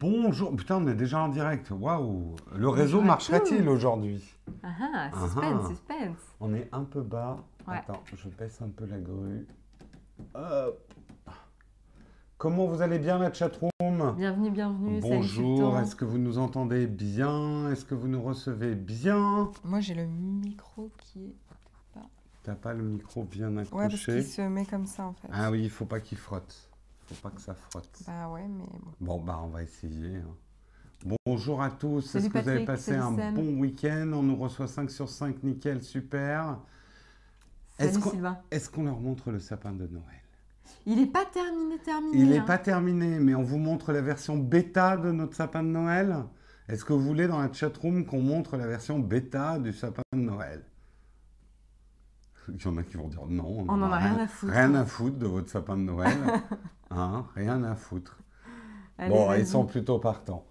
Bonjour. Putain, on est déjà en direct. Waouh. Le réseau marchera-t-il tous. aujourd'hui? Ah ah, Ah suspense, ah. suspense. On est un peu bas. Ouais. Attends, je baisse un peu la grue. Hop. Comment vous allez bien la chatroom? Bienvenue, bienvenue. salut, Bonjour, Sultan. est-ce que vous nous entendez bien? Est-ce que vous nous recevez bien? Moi, j'ai le micro qui est. T'as pas le micro bien Ouais, parce accroché? qu'il se met comme ça en fait. Ah oui, il faut pas qu'il frotte. Faut pas que ça frotte. Bah ouais, mais bon. Bon, bah on va essayer. hein. Bonjour à tous, est-ce que vous avez passé un Sam. bon week-end? On nous reçoit 5 sur 5, nickel, super. Qu'on est-ce qu'on leur montre le sapin de Noël? Il n'est pas terminé, terminé. Il n'est hein. pas terminé, mais on vous montre la version bêta de notre sapin de Noël. Est-ce que vous voulez dans la chatroom qu'on montre la version bêta du sapin de Noël? Il y en a qui vont dire non. On en a rien à foutre. Rien à foutre de votre sapin de Noël. Hein, rien à foutre. Allez, bon, ils sont plutôt partants.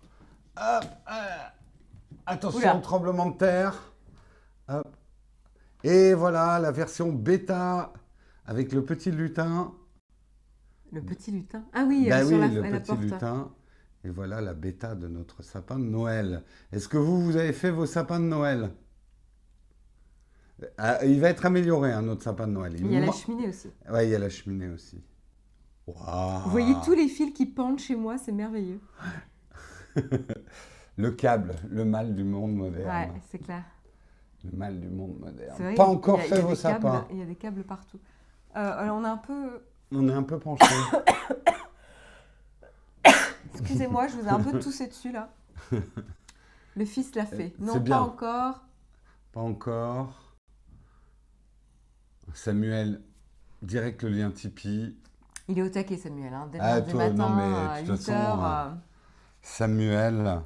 Hop, euh, attention, Oula. tremblement de terre. Hop. Et voilà la version bêta avec le petit lutin. Le petit lutin. Ah oui, Bah oui, sur la, le la petit porte. lutin. Et voilà la bêta de notre sapin de Noël. Est-ce que vous, vous avez fait vos sapins de Noël? Ah, Il va être amélioré, hein, notre sapin de Noël. Il y a la cheminée aussi. Ouais, il y a la cheminée aussi. Vous voyez tous les fils qui pendent chez moi, c'est merveilleux. Le câble, le mal du monde moderne. Ouais, c'est clair. Le mal du monde moderne. Vrai, Pas encore a fait vos sapins. Il y a des câbles partout. Euh, alors, on a un peu. On est un peu penché. Excusez-moi, je vous ai un peu toussé dessus là. Le fils l'a fait. Non, pas bien. encore. Pas encore. Samuel, direct le lien Tipeee. Il est au taquet, Samuel. Hein, dès Ah, toi, matin non, mais à de 8 toute façon, heures. euh, Samuel,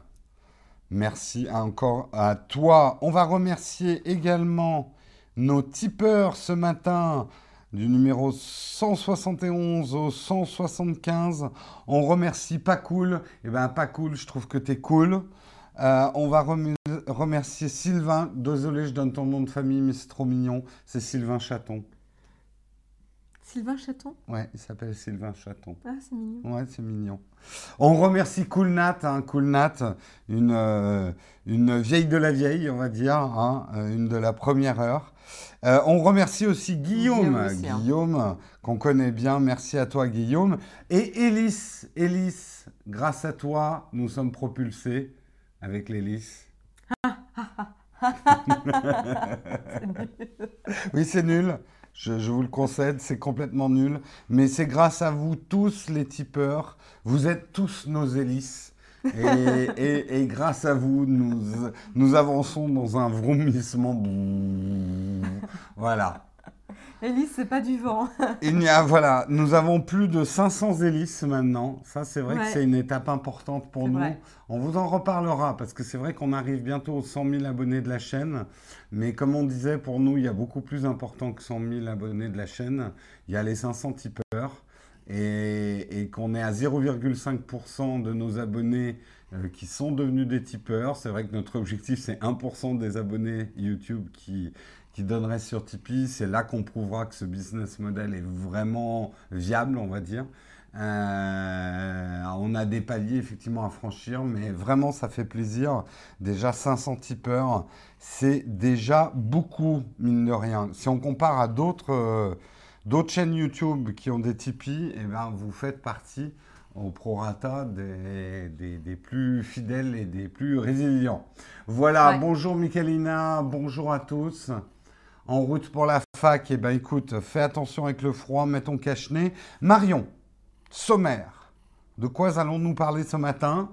merci encore à toi. On va remercier également nos tipeurs ce matin du numéro 171 au 175. On remercie Pas Cool. Eh ben Pas Cool, je trouve que t'es cool. Euh, on va rem- remercier Sylvain. Désolé, je donne ton nom de famille, mais c'est trop mignon. C'est Sylvain Chaton. Sylvain Chaton? Ouais, il s'appelle Sylvain Chaton. Ah, c'est mignon. Ouais, c'est mignon. On remercie Cool Nat, hein, Cool Nat, une, euh, une vieille de la vieille, on va dire, hein, euh, une de la première heure. Euh, on remercie aussi Guillaume, Guillaume aussi, hein. Guillaume, qu'on connaît bien. Merci à toi, Guillaume. Et Élise, Élise, grâce à toi, nous sommes propulsés avec l'hélice. Oui, c'est nul. Je, vous le concède, c'est complètement nul. Mais c'est grâce à vous tous, les tipeurs. Vous êtes tous nos hélices. Et, grâce à vous, nous, avançons dans un vrombissement. Voilà. Élise, c'est pas du vent. Il n'y a, voilà, nous avons plus de 500 hélices maintenant. Ça, c'est vrai que c'est une étape importante pour nous. vrai. On vous en reparlera parce que c'est vrai qu'on arrive bientôt aux 100 000 abonnés de la chaîne. Mais comme on disait, pour nous, il y a beaucoup plus important que 100 000 abonnés de la chaîne. Il y a les 500 tipeurs et, et qu'on est à 0,5% de nos abonnés euh, qui sont devenus des tipeurs. C'est vrai que notre objectif, c'est 1% des abonnés YouTube qui, qui donneraient sur Tipeee. C'est là qu'on prouvera que ce business model est vraiment viable, on va dire. Euh, on a des paliers effectivement à franchir, mais vraiment ça fait plaisir. Déjà 500 tipeurs, c'est déjà beaucoup, mine de rien. Si on compare à d'autres euh, chaînes YouTube qui ont des Tipeee, eh ben, vous faites partie au prorata des, des, des plus fidèles et des plus résilients. Voilà, Ouais. bonjour Michalina, bonjour à tous. En route pour la fac, eh ben écoute, fais attention avec le froid, mets ton cache-nez. Marion, sommaire. De quoi allons-nous parler ce matin?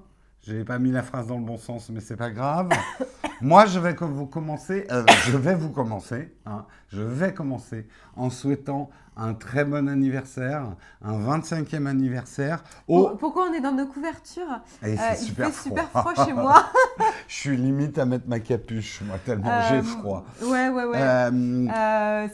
Je n'ai pas mis la phrase dans le bon sens, mais c'est pas grave. Moi, je vais vous commencer. euh, je vais vous commencer. hein, je vais commencer en souhaitant un très bon anniversaire, un 25e anniversaire. au- Pour- Pourquoi on est dans nos couvertures? Et Euh, Il fait froid. super froid chez moi. je suis limite à mettre ma capuche, moi, tellement Euh, j'ai froid. Ouais, ouais, ouais. Euh, Euh,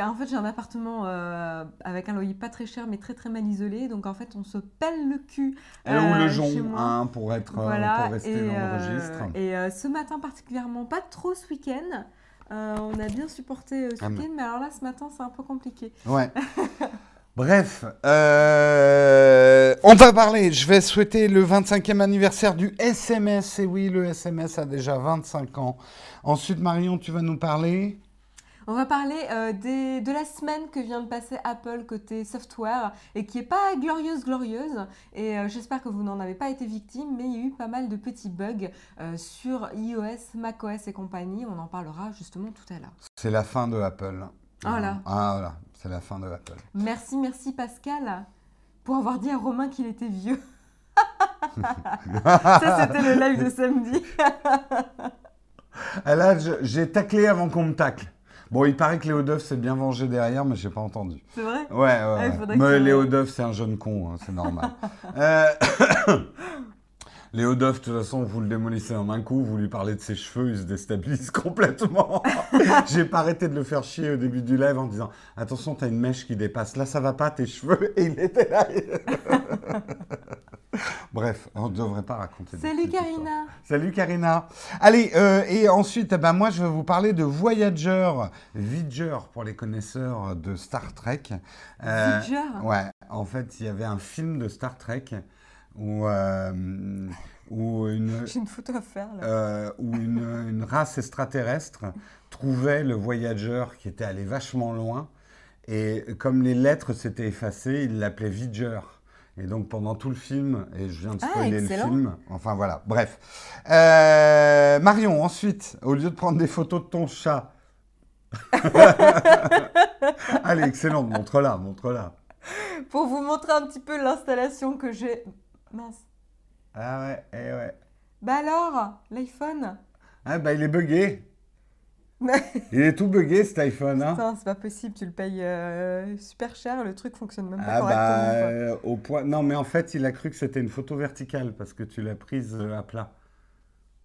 En fait, j'ai un appartement euh, avec un loyer pas très cher, mais très très mal isolé. Donc, en fait, on se pèle le cul. et ou euh, le jonc, hein, pour, être, euh, voilà. pour rester et, dans le euh, registre. et euh, ce matin particulièrement, pas trop ce week-end. Euh, on a bien supporté euh, ce Ah, mais- week-end, mais alors là, ce matin, c'est un peu compliqué. Ouais. Bref, euh, on va parler. Je vais souhaiter le 25e anniversaire du SMS. Et oui, le SMS a déjà 25 ans. Ensuite, Marion, tu vas nous parler On va parler euh, des- de la semaine que vient de passer Apple côté software et qui est pas glorieuse, glorieuse. Et euh, j'espère que vous n'en avez pas été victime, mais il y a eu pas mal de petits bugs euh, sur iOS, macOS et compagnie. On en parlera justement tout à l'heure. C'est la fin de Apple. Voilà. Ah, voilà. C'est la fin de Apple. Merci, merci Pascal pour avoir dit à Romain qu'il était vieux. Ça, c'était le live de samedi. Ah, Là, j'ai taclé avant qu'on me tacle. Bon, il paraît que Léo Duff s'est bien vengé derrière, mais j'ai pas entendu. C'est vrai? Ouais, ouais. Ah, ouais. que Mais Léo Duff, c'est un jeune con, hein, c'est normal. Euh, Léo Duff, de toute façon, vous le démolissez en un coup, vous lui parlez de ses cheveux, il se déstabilise complètement. J'ai pas arrêté de le faire chier au début du live en disant Attention, t'as une mèche qui dépasse, là ça va pas tes cheveux, et il était là. Bref, on ne devrait pas raconter. Salut. Karina Salut Karina. Allez, euh, et ensuite, ben, moi, je vais vous parler de Voyager, Voyager pour les connaisseurs de Star Trek. Euh, Voyager? Ouais, en fait, il y avait un film de Star Trek où, euh, où une, J'ai une photo à faire là. où une, une race extraterrestre trouvait le Voyager qui était allé vachement loin. Et comme les lettres s'étaient effacées, il l'appelait Voyager. Et donc pendant tout le film, et je viens de Ah, spoiler le film, enfin voilà, bref. Euh, Marion, ensuite, au lieu de prendre des photos de ton chat. Allez, excellente, montre-la, montre-la. Pour vous montrer un petit peu l'installation que j'ai. Mince. Ah ouais, eh ouais. Bah alors, l'iPhone? Ah bah il est buggé. Il est tout buggé cet iPhone, hein. Putain, c'est pas possible, tu le payes euh, super cher, le truc fonctionne même pas Ah bah correctement. quoi. euh, au point. Non mais en fait il a cru que c'était une photo verticale parce que tu l'as prise euh, à plat.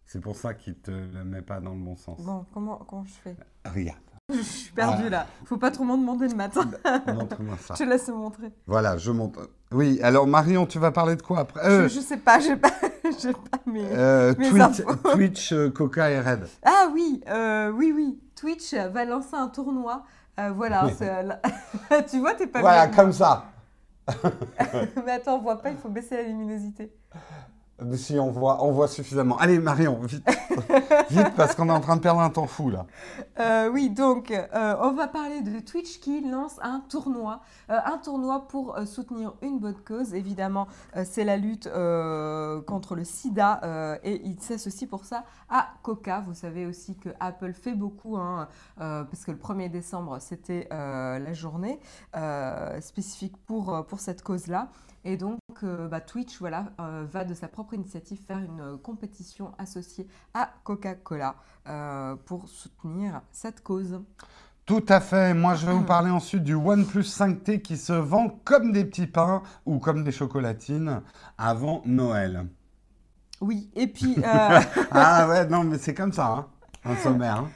C'est pour ça qu'il te la met pas dans le bon sens. Bon, comment, comment je fais? Regarde, Je suis perdue là. Faut pas trop m'en demander le matin. montre-moi ça. Je te laisse montrer. Voilà, je montre. Oui, alors Marion, tu vas parler de quoi après? Euh, Je, je sais pas, j'ai pas, j'ai pas mes. euh, mes Twitch, infos. Twitch, euh, Coca et Red. Ah oui, euh, oui, oui. Twitch va lancer un tournoi. Euh, voilà, tu vois, t'es pas Voilà, bien. comme ça. Mais attends, on voit pas, il faut baisser la luminosité. Si on voit, on voit suffisamment. Allez Marion, vite, vite parce qu'on est en train de perdre un temps fou là. Euh, oui, donc euh, on va parler de Twitch qui lance un tournoi, Euh, un tournoi pour soutenir une bonne cause. Évidemment, c'est la lutte contre le SIDA et il s'associe pour ça à Coca. Vous savez aussi que Apple fait beaucoup, hein, parce que le 1er décembre c'était la journée spécifique pour, pour cette cause-là. Et donc, euh, bah, Twitch voilà, euh, va de sa propre initiative faire une euh, compétition associée à Coca-Cola pour soutenir cette cause. Tout à fait. Moi, je vais vous parler ensuite du OnePlus 5T qui se vend comme des petits pains ou comme des chocolatines avant Noël. Oui, et puis, Ah ouais, non, mais c'est comme ça, hein, un sommaire. hein.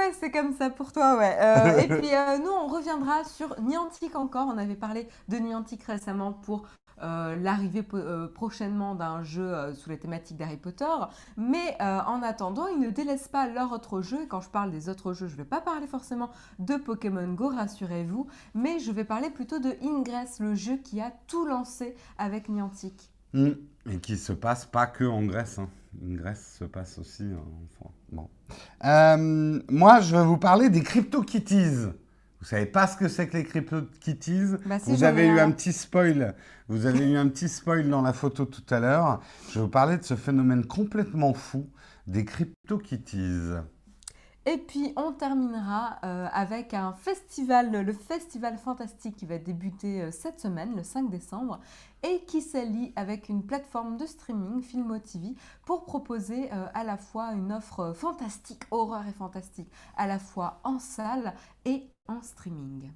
Ouais, c'est comme ça pour toi, ouais. Euh, et puis, euh, nous, on reviendra sur Niantic encore. On avait parlé de Niantic récemment pour euh, l'arrivée prochainement d'un jeu sous la thématique d'Harry Potter. Mais en attendant, ils ne délaissent pas leur autre jeu. Et quand je parle des autres jeux, je ne vais pas parler forcément de Pokémon Go, rassurez-vous. Mais je vais parler plutôt de Ingress, le jeu qui a tout lancé avec Niantic. Mm. Et qui se passe pas que en Grèce. Hein. Une Grèce se passe aussi. Bon. Euh, moi, je vais vous parler des CryptoKitties. Vous savez pas ce que c'est que les CryptoKitties Bah si, Vous avez eu un. un petit spoil. Vous avez eu un petit spoil dans la photo tout à l'heure. Je vais vous parler de ce phénomène complètement fou des CryptoKitties. Et puis on terminera euh, avec un festival, le Festival Fantastique qui va débuter euh, cette semaine, le 5 décembre, et qui s'allie avec une plateforme de streaming, Filmo TV, pour proposer euh, à la fois une offre fantastique, horreur et fantastique, à la fois en salle et en streaming.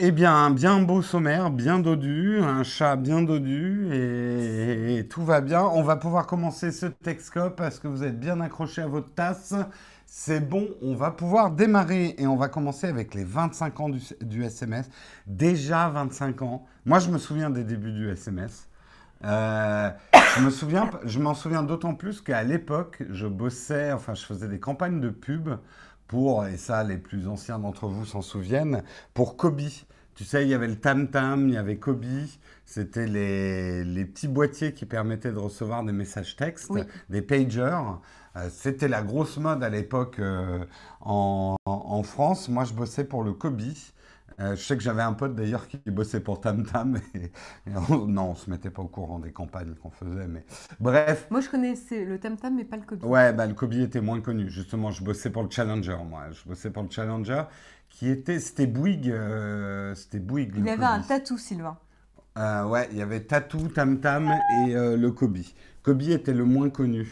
Eh bien, un bien beau sommaire, bien dodu, un chat bien dodu, et, et tout va bien. On va pouvoir commencer ce Texcope parce que vous êtes bien accrochés à votre tasse. C'est bon, on va pouvoir démarrer et on va commencer avec les 25 ans du, du SMS. Déjà 25 ans. Moi, je me souviens des débuts du SMS. Euh, je me souviens, je m'en souviens d'autant plus qu'à l'époque, je bossais, enfin, je faisais des campagnes de pub pour, et ça, les plus anciens d'entre vous s'en souviennent, pour Kobe. Tu sais, il y avait le Tam Tam, il y avait Kobe. C'était les, les petits boîtiers qui permettaient de recevoir des messages textes, Oui. des pagers. Euh, C'était la grosse mode à l'époque euh, en, en France. Moi, je bossais pour le Kobe. Euh, je sais que j'avais un pote d'ailleurs qui bossait pour Tam Tam. Et, et on- non, on se mettait pas au courant des campagnes qu'on faisait. Mais bref, Moi, je connaissais le tam tam, mais pas le Kobe. Ouais, bah, le Kobe était moins connu. Justement, je bossais pour le Challenger, moi. Je bossais pour le Challenger, qui était... C'était Bouygues. euh, C'était Bouygues, Il le avait un tatou, Sylvain. Euh, ouais, il y avait Tatou, Tam Tam et le Kobe. Kobe était le moins connu.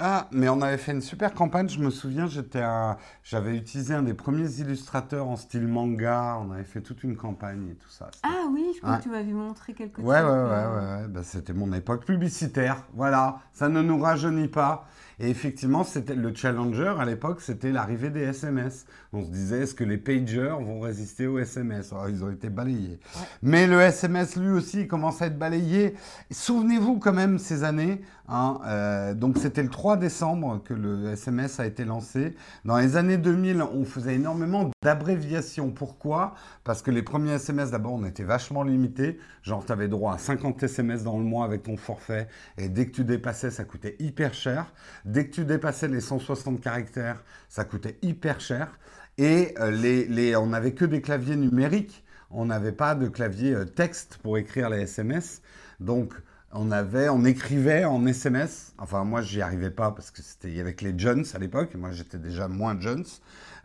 Ah, mais on avait fait une super campagne, je me souviens, j'étais un- j'avais utilisé un des premiers illustrateurs en style manga, on avait fait toute une campagne et tout ça. Ah oui, je crois Ouais. que tu m'avais montré quelques Ouais, ouais, ouais, euh, ouais, ouais. Bah, c'était mon époque publicitaire. Voilà, ça ne nous rajeunit pas. Et effectivement, c'était le challenger à l'époque, c'était l'arrivée des SMS. On se disait, est-ce que les pagers vont résister aux SMS Alors, Ils ont été balayés. Mais le SMS, lui aussi, commence à être balayé. Souvenez-vous quand même ces années. hein, euh, donc, c'était le 3 décembre que le SMS a été lancé. Dans les années 2000, on faisait énormément d'abréviations. Pourquoi? Parce que les premiers SMS, d'abord, on était vachement limités. Genre, tu avais droit à 50 SMS dans le mois avec ton forfait. Et dès que tu dépassais, ça coûtait hyper cher. Dès que tu dépassais les 160 caractères, ça coûtait hyper cher. Et euh, les, on n'avait que des claviers numériques. On n'avait pas de clavier euh, texte pour écrire les SMS. Donc, on avait, on écrivait en SMS. Enfin, moi, j'y arrivais pas parce que c'était que les Jones à l'époque. Moi, j'étais déjà moins Jones,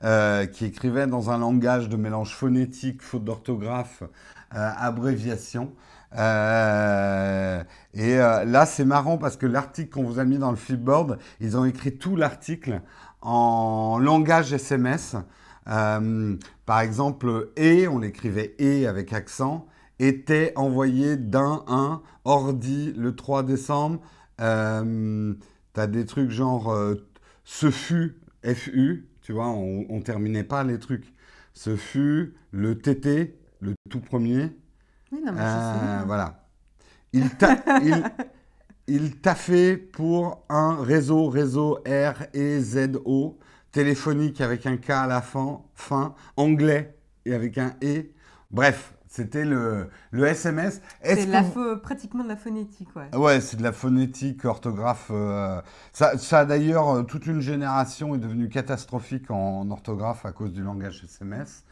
euh, qui écrivaient dans un langage de mélange phonétique, faute d'orthographe, abréviation. Et là, c'est marrant parce que l'article qu'on vous a mis dans le flipboard, ils ont écrit tout l'article en langage SMS. Euh, par exemple, et, on l'écrivait et avec accent, était envoyé d'un un ordi le 3 décembre. Euh, T'as des trucs genre euh, ce fut FU, tu vois, on, on terminait pas les trucs. Ce fut le TT, le tout premier. Oui, non, mais Euh, voilà. Il t'a il, il t'a fait pour un réseau, réseau R E Z O, téléphonique avec un K à la fin, fin anglais et avec un E. Bref, c'était le, le SMS. C'est pho- pratiquement de la phonétique, ouais. Ouais, c'est de la phonétique, orthographe. euh, Ça, ça d'ailleurs, euh, toute une génération est devenue catastrophique en, en orthographe à cause du langage SMS.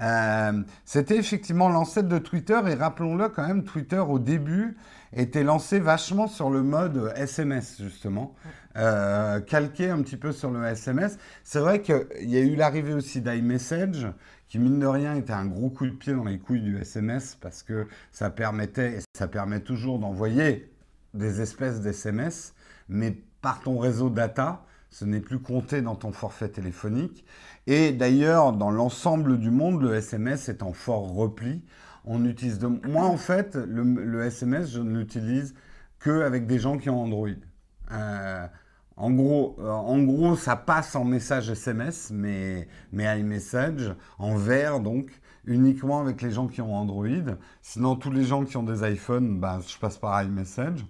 Euh, C'était effectivement l'ancêtre de Twitter et rappelons-le quand même, Twitter au début était lancé vachement sur le mode SMS justement, euh, calqué un petit peu sur le SMS. C'est vrai qu'il y a eu l'arrivée aussi d'iMessage qui mine de rien était un gros coup de pied dans les couilles du SMS parce que ça permettait, et ça permet toujours d'envoyer des espèces d'SMS, mais par ton réseau data, ce n'est plus compté dans ton forfait téléphonique. Et d'ailleurs, dans l'ensemble du monde, le SMS est en fort repli. On utilise de... Moi, en fait, le, SMS, je ne l'utilise qu'avec des gens qui ont Android. Euh, en gros, euh, en gros, ça passe en message SMS, mais, mais iMessage, en vert, donc, uniquement avec les gens qui ont Android. Sinon, tous les gens qui ont des iPhones, bah, je passe par iMessage.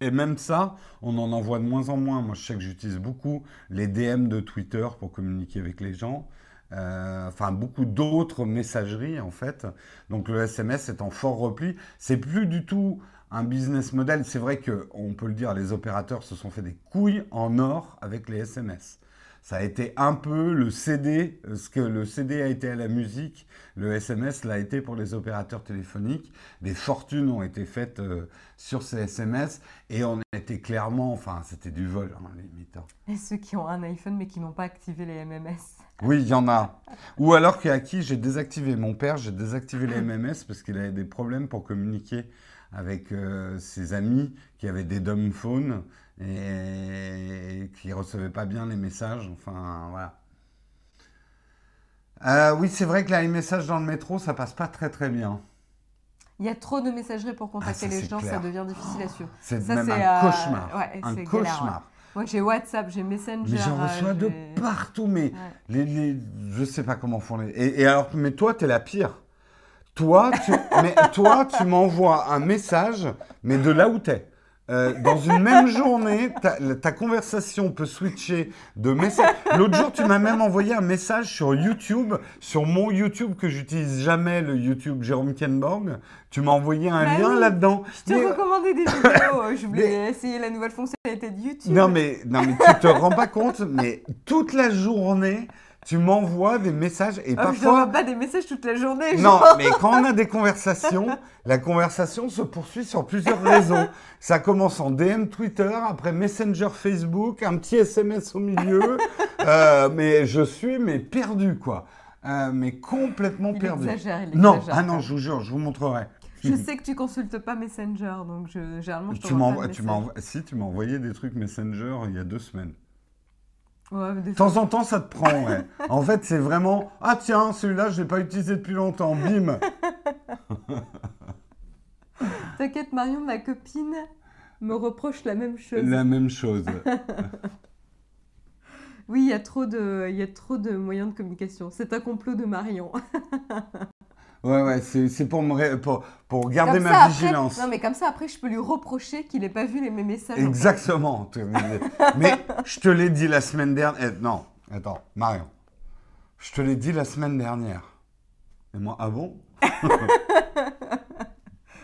Et même ça, on en envoie de moins en moins. Moi, je sais que j'utilise beaucoup les DM de Twitter pour communiquer avec les gens. Euh, enfin, beaucoup d'autres messageries, en fait. Donc, le SMS est en fort repli. C'est plus du tout un business model. C'est vrai que, on peut le dire, les opérateurs se sont fait des couilles en or avec les SMS. Ça a été un peu le CD, euh, ce que le CD a été à la musique, le SMS l'a été pour les opérateurs téléphoniques. Des fortunes ont été faites euh, sur ces SMS et on était clairement, enfin, c'était du vol, hein, limite. Et ceux qui ont un iPhone mais qui n'ont pas activé les MMS. Oui, il y en a. Ou alors qu'à qui j'ai désactivé mon père, j'ai désactivé les MMS parce qu'il avait des problèmes pour communiquer avec euh, ses amis qui avaient des dumb phones et qui recevaient pas bien les messages. Enfin, voilà. Euh, oui, c'est vrai que les messages dans le métro, ça passe pas très très bien. Il y a trop de messageries pour contacter Ah, ça, les gens, clair. ça devient difficile à suivre. C'est même un euh, cauchemar. ouais, un galère, cauchemar. Moi, j'ai WhatsApp, j'ai Messenger. Mais j'en euh, reçois de partout, mais Ouais. les, les, je sais pas comment font les. Et, et alors, mais toi, t'es la pire. Toi, tu, mais toi, tu m'envoies un message, mais de là où t'es. Euh, dans une même journée, ta, ta conversation peut switcher de message. L'autre jour, tu m'as même envoyé un message sur YouTube, sur mon YouTube que j'utilise jamais, le YouTube Jérôme Kenborg. Tu m'as envoyé un Bah lien oui. là-dedans. Je te Mais- recommandais des vidéos. Je voulais essayer la nouvelle fonctionnalité de YouTube. Non mais, non mais tu te rends pas compte, mais toute la journée, tu m'envoies des messages et Ah, je parfois... n'envoie pas des messages toute la journée. Non, genre. mais quand on a des conversations, la conversation se poursuit sur plusieurs réseaux. Ça commence en DM Twitter, après Messenger Facebook, un petit SMS au milieu. Euh, mais je suis mais perdu quoi. Euh, mais complètement Il perdu. exagère, il non, exagère. ah non, je vous jure, je vous montrerai. Je sais que tu consultes pas Messenger, donc je, généralement je Tu m'envoies, si tu m'as envoyé des trucs Messenger il y a deux semaines. Ouais, De temps en temps, ça te prend, ouais. En fait, c'est vraiment ah tiens, celui-là, je l'ai pas utilisé depuis longtemps. Bim. T'inquiète, Marion, ma copine me reproche la même chose. La même chose. Oui, il y a trop de, il y a trop de moyens de communication. C'est un complot de Marion. Ouais, ouais, c'est c'est pour, me ré- pour, pour garder Comme ma ça, après- vigilance. Non, mais comme ça, après, je peux lui reprocher qu'il n'ait pas vu les, mes messages. en fait. Exactement. Mais je te l'ai dit la semaine dernière. eh, Non, attends, Marion. Je te l'ai dit la semaine dernière. Et moi, ah bon?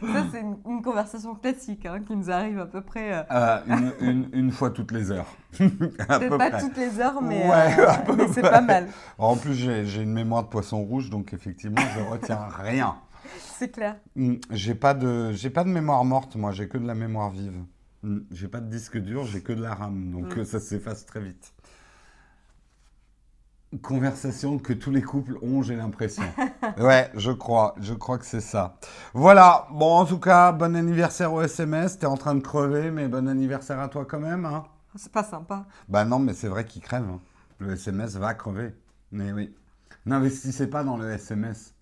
Ça, c'est une, une conversation classique hein, qui nous arrive à peu près. euh, Euh, une, une- une fois toutes les heures. Peut-être peu pas près. toutes les heures, mais, Ouais, euh, mais c'est pas mal. En plus, j'ai une mémoire de poisson rouge, donc effectivement, je retiens rien. C'est clair. Hmm, J'ai pas de, pas de mémoire morte, moi. J'ai que de la mémoire vive. Hmm, J'ai pas de disque dur, j'ai que de la RAM, donc euh, ça s'efface très vite. Conversation que tous les couples ont, j'ai l'impression. ouais, je crois, je crois que c'est ça. Voilà. Bon, en tout cas, bon anniversaire au SMS. T'es en train de crever, mais bon anniversaire à toi quand même. Hein. C'est pas sympa. Bah non, mais c'est vrai qu'il crève. hein. Le SMS va crever. Mais oui. N'investissez pas dans le SMS.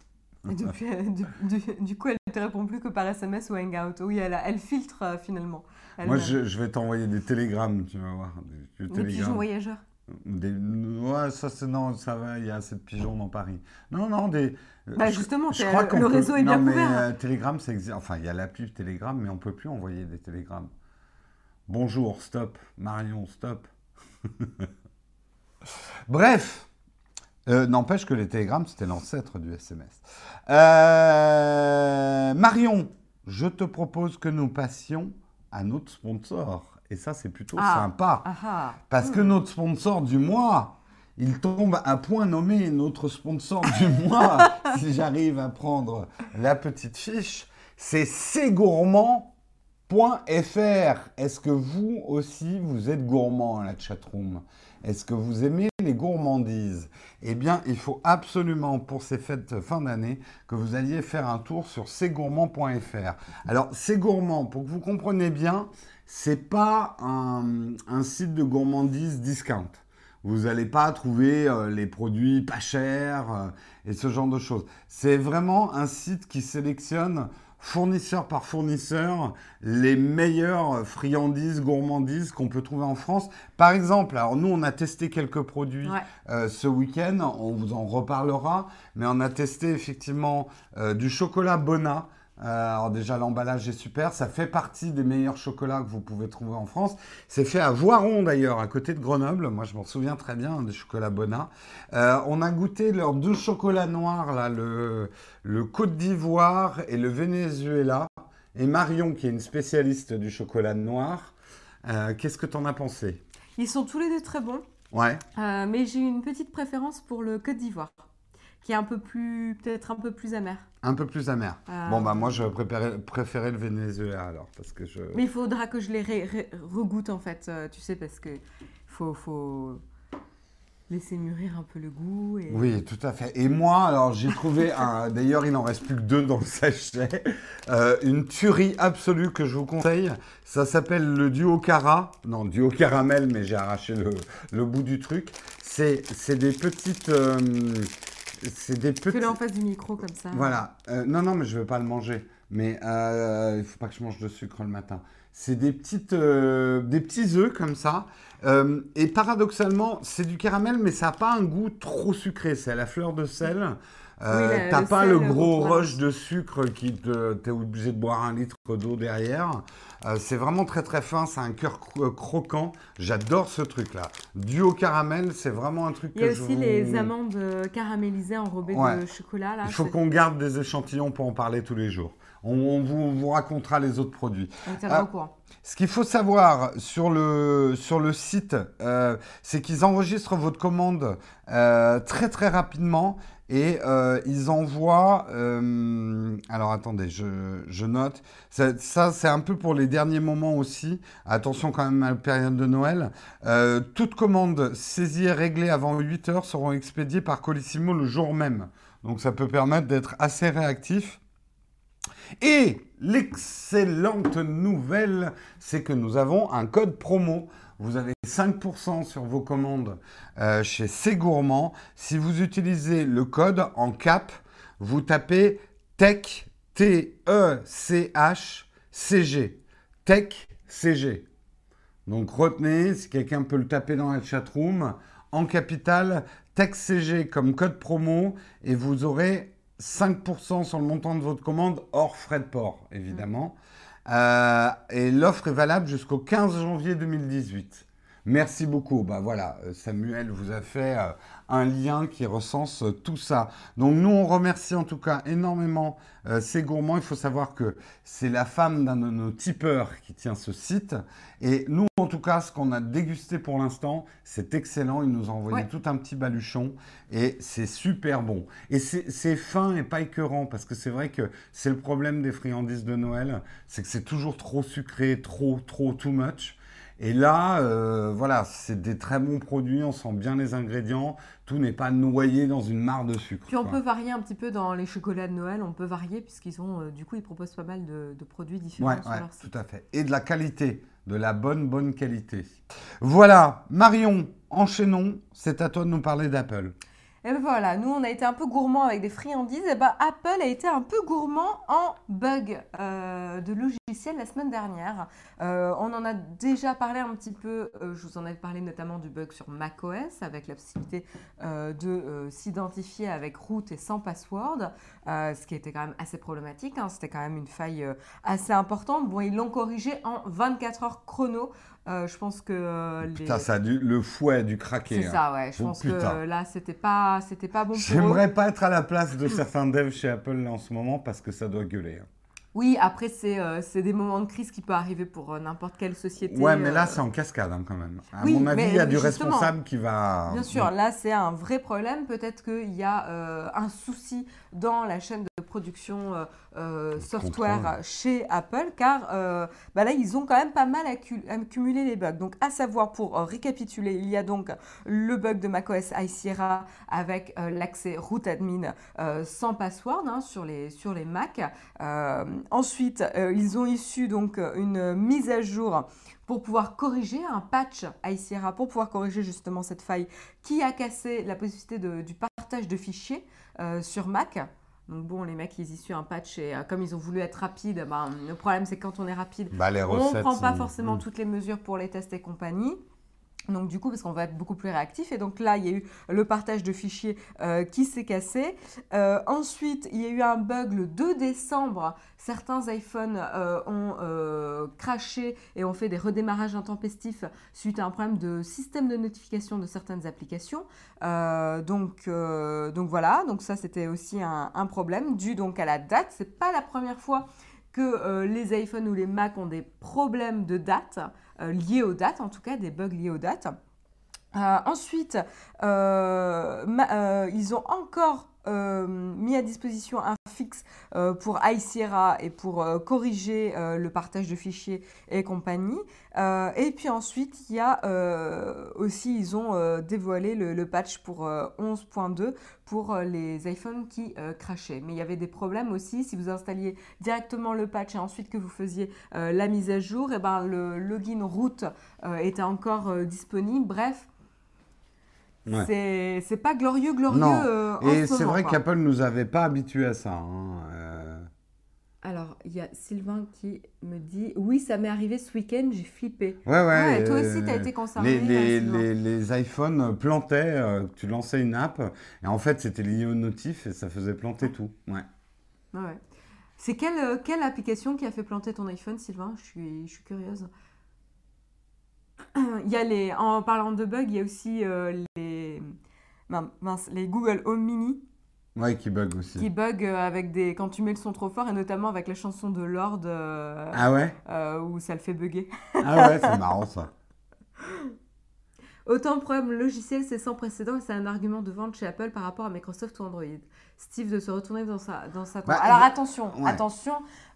Et depuis, euh, du, du- du coup, elle ne te répond plus que par SMS ou Hangout. Oui, elle, a- elle filtre euh, finalement. Elle Moi, je, je vais t'envoyer des télégrammes, tu vas voir. Des, des Des pigeons voyageurs. Des- Ouais, ça c'est non, ça va, il y a assez de pigeons dans Paris. Non, non, des. Bah, je- justement, je t'es- crois le qu'on peut- réseau est bien non, mais, couvert. euh, Telegram, ça existe. Enfin, il y a l'appli Telegram, mais on peut plus envoyer des télégrammes. Bonjour, stop. Marion, stop. Bref. Euh, N'empêche que les télégrammes, c'était l'ancêtre du SMS. Euh, Marion, je te propose que nous passions à notre sponsor. Et ça, c'est plutôt Ah. sympa. Parce que notre sponsor du mois, il tombe à point nommé notre sponsor du mois, si j'arrive à prendre la petite fiche, c'est cgourmand.fr. Est-ce que vous aussi, vous êtes gourmand à la chatroom? Est-ce que vous aimez les gourmandises? Eh bien, il faut absolument, pour ces fêtes fin d'année, que vous alliez faire un tour sur cgourmand.fr. Alors, c'est gourmand, pour que vous compreniez bien, c'est pas un, site de gourmandise discount. Vous n'allez pas trouver euh, les produits pas chers euh, et ce genre de choses. C'est vraiment un site qui sélectionne fournisseur par fournisseur les meilleures friandises, gourmandises qu'on peut trouver en France. Par exemple, alors nous on a testé quelques produits Ouais. euh, ce week-end, on vous en reparlera, mais on a testé effectivement euh, du chocolat Bona. Euh, alors déjà l'emballage est super, ça fait partie des meilleurs chocolats que vous pouvez trouver en France. C'est fait à Voiron d'ailleurs, à côté de Grenoble. Moi je m'en souviens très bien des chocolats Bona. Euh, on a goûté leurs deux chocolats noirs là, le, le Côte d'Ivoire et le Venezuela. Et Marion qui est une spécialiste du chocolat noir, euh, qu'est-ce que t'en as pensé? Ils sont tous les deux très bons, Ouais. euh, mais j'ai une petite préférence pour le Côte d'Ivoire, qui est un peu plus, peut-être un peu plus amer. Un peu plus amer. Euh, Bon, bah, moi, je préférais, préférais le Venezuela alors, parce que je. Mais il faudra que je les regoute en fait, euh, tu sais, parce que faut, faut laisser mûrir un peu le goût. Et... Oui, tout à fait. Et moi, alors, j'ai trouvé un. D'ailleurs, il n'en reste plus que deux dans le sachet. Euh, une tuerie absolue que je vous conseille. Ça s'appelle le duo cara. Non, duo caramel, mais j'ai arraché le, le bout du truc. C'est c'est des petites. euh, c'est des petites. Fais-le en face du micro comme ça. Voilà. Euh, non, non, mais je ne veux pas le manger. Mais euh, il ne faut pas que je mange de sucre le matin. C'est des, petites, euh, des petits œufs comme ça. Euh, et paradoxalement, c'est du caramel, mais ça n'a pas un goût trop sucré. C'est à la fleur de sel. Euh, t'as pas le gros rush de sucre qui te, t'es obligé de boire un litre d'eau derrière. Euh, c'est vraiment très très fin, c'est un cœur euh, croquant. J'adore ce truc-là. Du au caramel, c'est vraiment un truc Il y a aussi les amandes caramélisées enrobées de chocolat. Là, Il faut qu'on garde des échantillons pour en parler tous les jours. On, vous, racontera les autres produits. On au Ce qu'il faut savoir sur le, sur le site, c'est qu'ils enregistrent votre commande très très rapidement et euh, ils envoient. Euh, alors attendez, je, note. Ça, c'est un peu pour les derniers moments aussi. Attention quand même à la période de Noël. Euh, toutes commandes saisies et réglées avant 8 heures seront expédiées par Colissimo le jour même. Donc ça peut permettre d'être assez réactif. Et l'excellente nouvelle, c'est que nous avons un code promo vous avez 5% sur vos commandes euh, chez C'est Gourmand. Si vous utilisez le code en cap, vous tapez TECH, T-E-C-H, C-G. TECH, C-G. Donc retenez, si quelqu'un peut le taper dans la chatroom, en capital, TECH CG comme code promo et vous aurez 5% sur le montant de votre commande hors frais de port, évidemment. Euh, et l'offre est valable jusqu'au 15 janvier 2018. Merci beaucoup. Bah voilà, euh, Samuel vous a fait euh, un lien qui recense tout ça. Donc nous, on remercie en tout cas énormément ces gourmands. Il faut savoir que c'est la femme d'un de nos tipeurs qui tient ce site. Et nous, en tout cas, ce qu'on a dégusté pour l'instant, c'est excellent. Il nous a envoyé tout un petit baluchon et c'est super bon. Et c'est fin et pas écœurant parce que c'est vrai que c'est le problème des friandises de Noël, c'est que c'est toujours trop sucré, trop, trop, too much. Et là, euh, voilà, c'est des très bons produits, on sent bien les ingrédients, tout n'est pas noyé dans une mare de sucre. Puis on peut varier un petit peu dans les chocolats de Noël, on peut varier puisqu'ils ont, euh, du coup, ils proposent pas mal de, produits différents sur leur site. Tout à fait. Et de la qualité de la bonne, bonne qualité. Voilà, Marion, enchaînons, c'est à toi de nous parler d'Apple. Et voilà, nous on a été un peu gourmand avec des friandises, et ben Apple a été un peu gourmand en bugs euh, de logiciels la semaine dernière. Euh, on en a déjà parlé un petit peu, euh, je vous en avais parlé notamment du bug sur macOS avec la possibilité de s'identifier avec root et sans password, ce qui était quand même assez problématique, hein. c'était quand même une faille assez importante. Bon, ils l'ont corrigé en 24 heures chrono. Euh, je pense que euh, Putain, ça a le fouet dû craquer. C'est hein. ça, ouais. Je oh, pense que là, c'était pas, c'était pas bon. J'aimerais pas être à la place de certains devs chez Apple en ce moment parce que ça doit gueuler. Hein. Oui, après, c'est euh, des moments de crise qui peuvent arriver pour n'importe quelle société. Ouais, mais là, c'est en cascade hein, quand même. À mon avis, il y a du responsable qui va. Bien sûr, là, c'est un vrai problème. Peut-être qu'il y a un souci dans la chaîne de production euh, euh, software chez Apple, car euh, bah là, ils ont quand même pas mal accumulé les bugs. Donc, à savoir, pour récapituler, il y a donc le bug de macOS High Sierra avec l'accès root admin sans password hein, sur, les, sur les Mac. Ensuite, ils ont issu donc une mise à jour pour pouvoir corriger un patch High Sierra, pour pouvoir corriger justement cette faille qui a cassé la possibilité de, du partage de fichiers sur Mac. Donc bon, les mecs, ils issuent un patch et euh, comme ils ont voulu être rapides, ben, le problème c'est que quand on est rapide, bah, on ne prend pas forcément toutes les mesures pour les tests et compagnie. Donc du coup, parce qu'on va être beaucoup plus réactif. Et donc là, il y a eu le partage de fichiers euh, qui s'est cassé. Euh, ensuite, il y a eu un bug le 2 décembre. Certains iPhones euh, ont craché et ont fait des redémarrages intempestifs suite à un problème de système de notification de certaines applications. donc, donc voilà, donc ça c'était aussi un, un, problème dû donc à la date. C'est pas la première fois que les iPhones ou les Mac ont des problèmes de date. Euh, liés aux dates, en tout cas des bugs liés aux dates. Euh, ensuite, euh, ils ont encore mis à disposition un fixe pour iSierra et pour corriger le partage de fichiers et compagnie. et puis ensuite, il y a aussi, ils ont dévoilé le, patch pour 11.2 pour euh, les iPhones qui euh, crachaient. Mais il y avait des problèmes aussi. Si vous installiez directement le patch et ensuite que vous faisiez euh, la mise à jour, et eh ben, le login root était encore disponible. Bref, c'est pas glorieux, glorieux. et c'est vrai qu'Apple nous avait pas habitués à ça. Hein, Alors, il y a Sylvain qui me dit Oui, ça m'est arrivé ce week-end, j'ai flippé. Ouais, ouais. Ah, et toi aussi, euh, tu as été concerné. Les, les, hein, les, les iPhones plantaient, euh, tu lançais une app, et en fait, c'était lié au notif, et ça faisait planter tout. Ouais. Ouais, ouais. C'est quelle, euh, quelle application qui a fait planter ton iPhone, Sylvain? Je suis, je suis curieuse. Il y a les, en parlant de bugs, il y a aussi euh, les, min- mince, les Google Home Mini Ouais, qui bug aussi. qui bug euh, avec des, quand tu mets le son trop fort et notamment avec la chanson de Lord euh, Ah ouais? euh, où ça le fait bugger. Ah ouais, c'est marrant ça. Autant de problèmes logiciels, c'est sans précédent et c'est un argument de vente chez Apple par rapport à Microsoft ou Android. Steve de se retourner dans sa, dans sa Bah, Alors attention, ouais. attention,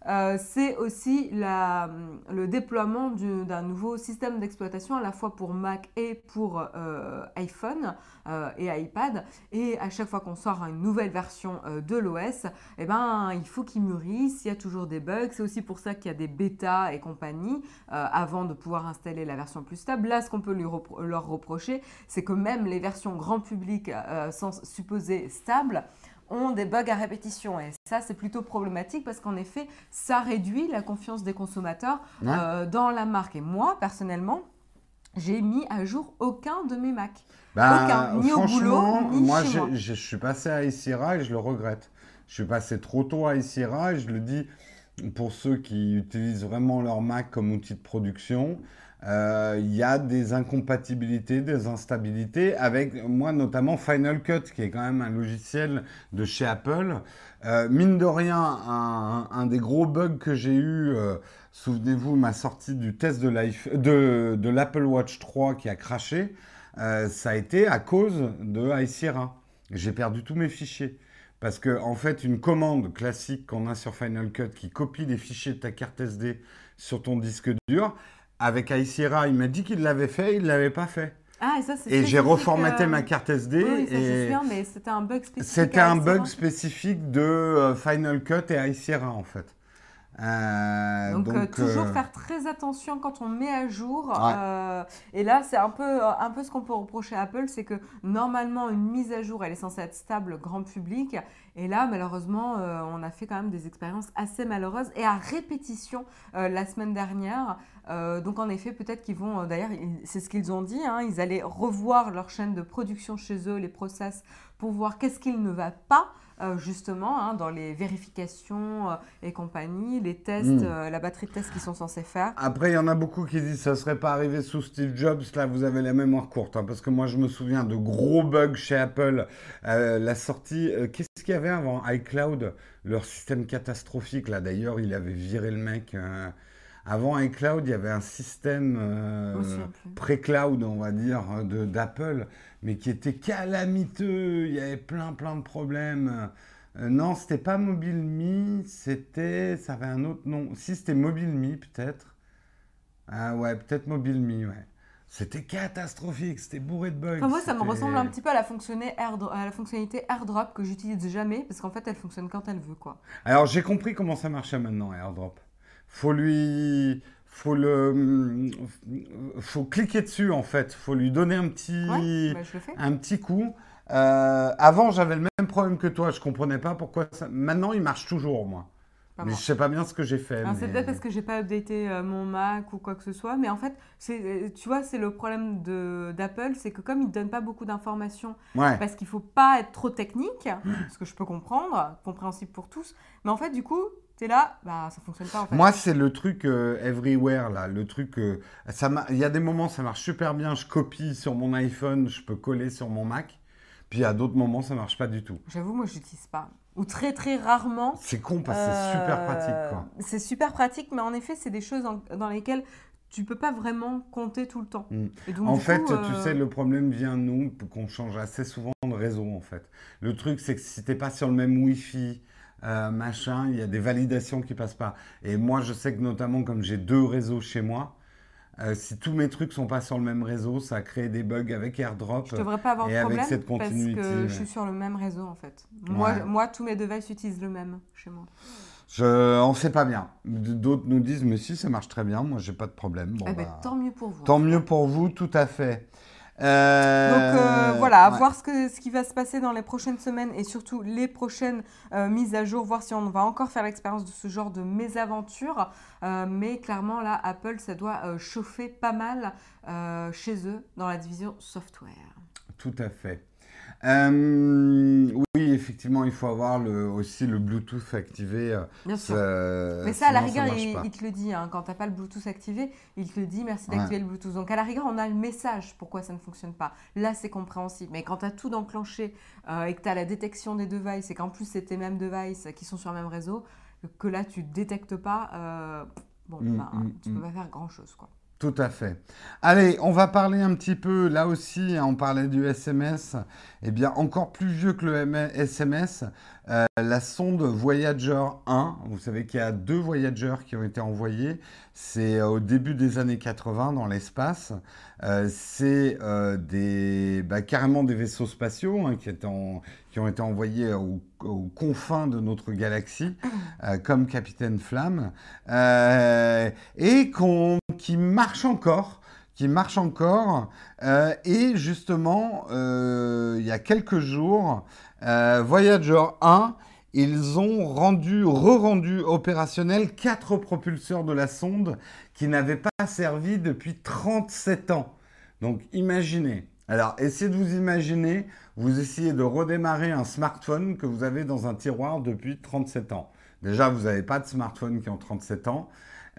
euh, c'est aussi la, le déploiement du- d'un nouveau système d'exploitation à la fois pour Mac et pour euh, iPhone euh, et iPad. Et à chaque fois qu'on sort une nouvelle version de l'OS, eh ben, il faut qu'il mûrisse, il y a toujours des bugs. C'est aussi pour ça qu'il y a des bêtas et compagnie avant de pouvoir installer la version plus stable. Là, ce qu'on peut lui repro- leur reprocher, c'est que même les versions grand public sans supposées stables ont des bugs à répétition. Et ça, c'est plutôt problématique parce qu'en effet, ça réduit la confiance des consommateurs Ouais. euh, dans la marque. Et moi, personnellement, j'ai mis à jour aucun de mes Macs. Bah, Aucun, ni au boulot, ni moi, chez moi. j'ai- je suis passé à Icira et je le regrette. Je suis passé trop tôt à Icira et je le dis pour ceux qui utilisent vraiment leur Mac comme outil de production. Euh, Il y a des incompatibilités, des instabilités avec moi notamment Final Cut qui est quand même un logiciel de chez Apple. Euh, mine de rien, un, des gros bugs que j'ai eu, euh, souvenez-vous, ma sortie du test de l'iPh- de, de l'Apple Watch 3 qui a craché, ça a été à cause de iSierra. J'ai perdu tous mes fichiers. Parce que, en fait, une commande classique qu'on a sur Final Cut qui copie les fichiers de ta carte SD sur ton disque dur, avec iSierra, il m'a dit qu'il l'avait fait, il ne l'avait pas fait. Ah, et ça, c'est Et j'ai reformaté euh, ma carte SD Oui, oui, ça, je et souviens, mais c'était un bug spécifique. c'était un bug spécifique de euh, Final Cut et iSierra, en fait. Euh, Donc, euh, toujours euh, faire très attention quand on met à jour. Ouais. et là, c'est un peu, un peu ce qu'on peut reprocher à Apple, c'est que normalement, une mise à jour, elle est censée être stable, grand public. Et là, malheureusement, on a fait quand même des expériences assez malheureuses et à répétition la semaine dernière. Donc, en effet, peut-être qu'ils vont, d'ailleurs, c'est ce qu'ils ont dit, hein, ils allaient revoir leur chaîne de production chez eux, les process, pour voir qu'est-ce qu'il ne va pas. Euh, justement, hein, dans les vérifications euh, et compagnie, les tests, Mm. euh, la batterie de tests qu'ils sont censés faire. Après, il y en a beaucoup qui disent ça serait pas arrivé sous Steve Jobs. Là, vous avez la mémoire courte, hein, parce que moi, je me souviens de gros bugs chez Apple. Euh, la sortie, euh, qu'est-ce qu'il y avait avant? iCloud Leur système catastrophique. Là, d'ailleurs, il avait viré le mec. euh. Avant iCloud, il y avait un système euh, pré-cloud, on va dire, d'Apple, mais qui était calamiteux. Il y avait plein, plein de problèmes. Euh, non, c'était pas MobileMe, c'était, ça avait un autre nom. Si c'était MobileMe, peut-être. Ah ouais, peut-être MobileMe, ouais. C'était catastrophique, c'était bourré de bugs. Enfin, moi, ça me ressemble un petit peu à la, à la fonctionnalité AirDrop que j'utilise jamais parce qu'en fait, elle fonctionne quand elle veut, quoi. Alors j'ai compris comment ça marchait maintenant, AirDrop. Faut lui, faut le, faut cliquer dessus en fait. Faut lui donner un petit, Ouais, bah, un petit coup. Euh, avant j'avais le même problème que toi, je comprenais pas pourquoi ça. Maintenant il marche toujours moi. Pas mais moi. je sais pas bien ce que j'ai fait. C'est peut-être parce que j'ai pas updaté euh, mon Mac ou quoi que ce soit, mais en fait, euh, tu vois, c'est le problème d'Apple, c'est que comme ils donnent pas beaucoup d'informations, Ouais. parce qu'il faut pas être trop technique, ce que je peux comprendre, compréhensible pour tous, mais en fait, du coup, tu es là, bah ça fonctionne pas en fait. Moi, c'est le truc euh, everywhere, là. Le truc. euh, ça Il y a des moments, ça marche super bien. Je copie sur mon iPhone, je peux coller sur mon Mac. Puis à d'autres moments, ça marche pas du tout. J'avoue, moi, j'utilise pas. Ou très très rarement. C'est con parce que c'est super Euh, pratique, quoi. C'est super pratique, mais en effet, c'est des choses en- dans lesquelles tu peux pas vraiment compter tout le temps. Mm. Et donc, En fait, coup, tu euh, sais, le problème vient nous qu'on change assez souvent de réseau, en fait. Le truc, c'est que si t'es pas sur le même Wi-Fi, euh, machin, il y a des validations qui passent pas. Et moi, je sais que notamment, comme j'ai deux réseaux chez moi, euh, si tous mes trucs sont pas sur le même réseau, ça crée des bugs avec AirDrop. Je devrais pas avoir de avec problème cette parce continuité, que je suis sur le même réseau en fait. Moi, Ouais. moi tous mes devices utilisent le même chez moi. Je, on sait pas bien. D'autres nous disent, mais si, ça marche très bien, moi, j'ai pas de problème. Bon, eh ben, bah, tant mieux pour vous. Tant mieux pour vous, tout à fait. Euh, Donc euh, voilà, à ouais. voir ce, que, ce qui va se passer dans les prochaines semaines et surtout les prochaines euh, mises à jour, voir si on va encore faire l'expérience de ce genre de mésaventure. Mais clairement, là, Apple, ça doit chauffer pas mal chez eux dans la division software. Tout à fait. Euh, oui, effectivement, il faut avoir le, aussi le Bluetooth activé. euh, Bien sûr. Mais ça, à la rigueur, il, te le dit. hein, quand tu n'as pas le Bluetooth activé, il te le dit merci Ouais. d'activer le Bluetooth. Donc, à la rigueur, on a le message pourquoi ça ne fonctionne pas. Là, c'est compréhensible. Mais quand tu as tout enclenché euh, et que tu as la détection des devices et qu'en plus, c'est tes mêmes devices qui sont sur le même réseau, que là, tu ne détectes pas, bon, Mm, ben, mm, tu mm. peux pas faire grand-chose. quoi. Tout à fait. Allez, on va parler un petit peu, là aussi, hein, on parlait du SMS, eh bien, encore plus vieux que le SMS, euh, la sonde Voyager 1, vous savez qu'il y a deux Voyager qui ont été envoyés, c'est euh, au début des années 80 dans l'espace, Euh, c'est des, bah, carrément des vaisseaux spatiaux hein, qui, ont été envoyés aux, aux confins de notre galaxie, comme Capitaine Flamme, et qu'on qui marche encore, qui marche encore. euh, et justement, euh, il y a quelques jours, euh, Voyager 1, ils ont rendu, re-rendu opérationnel quatre propulseurs de la sonde qui n'avaient pas servi depuis 37 ans. Donc imaginez. Alors essayez de vous imaginer, vous essayez de redémarrer un smartphone que vous avez dans un tiroir depuis 37 ans. Déjà, vous n'avez pas de smartphone qui ont 37 ans.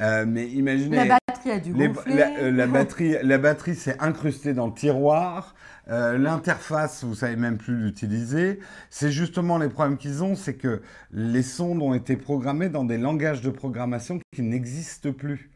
Euh, mais imaginez. La batterie a dû Les- gonfler. la, euh, la batterie, la batterie s'est incrustée dans le tiroir. Euh, L'interface, vous savez même plus l'utiliser. C'est justement les problèmes qu'ils ont, c'est que les sondes ont été programmées dans des langages de programmation qui n'existent plus.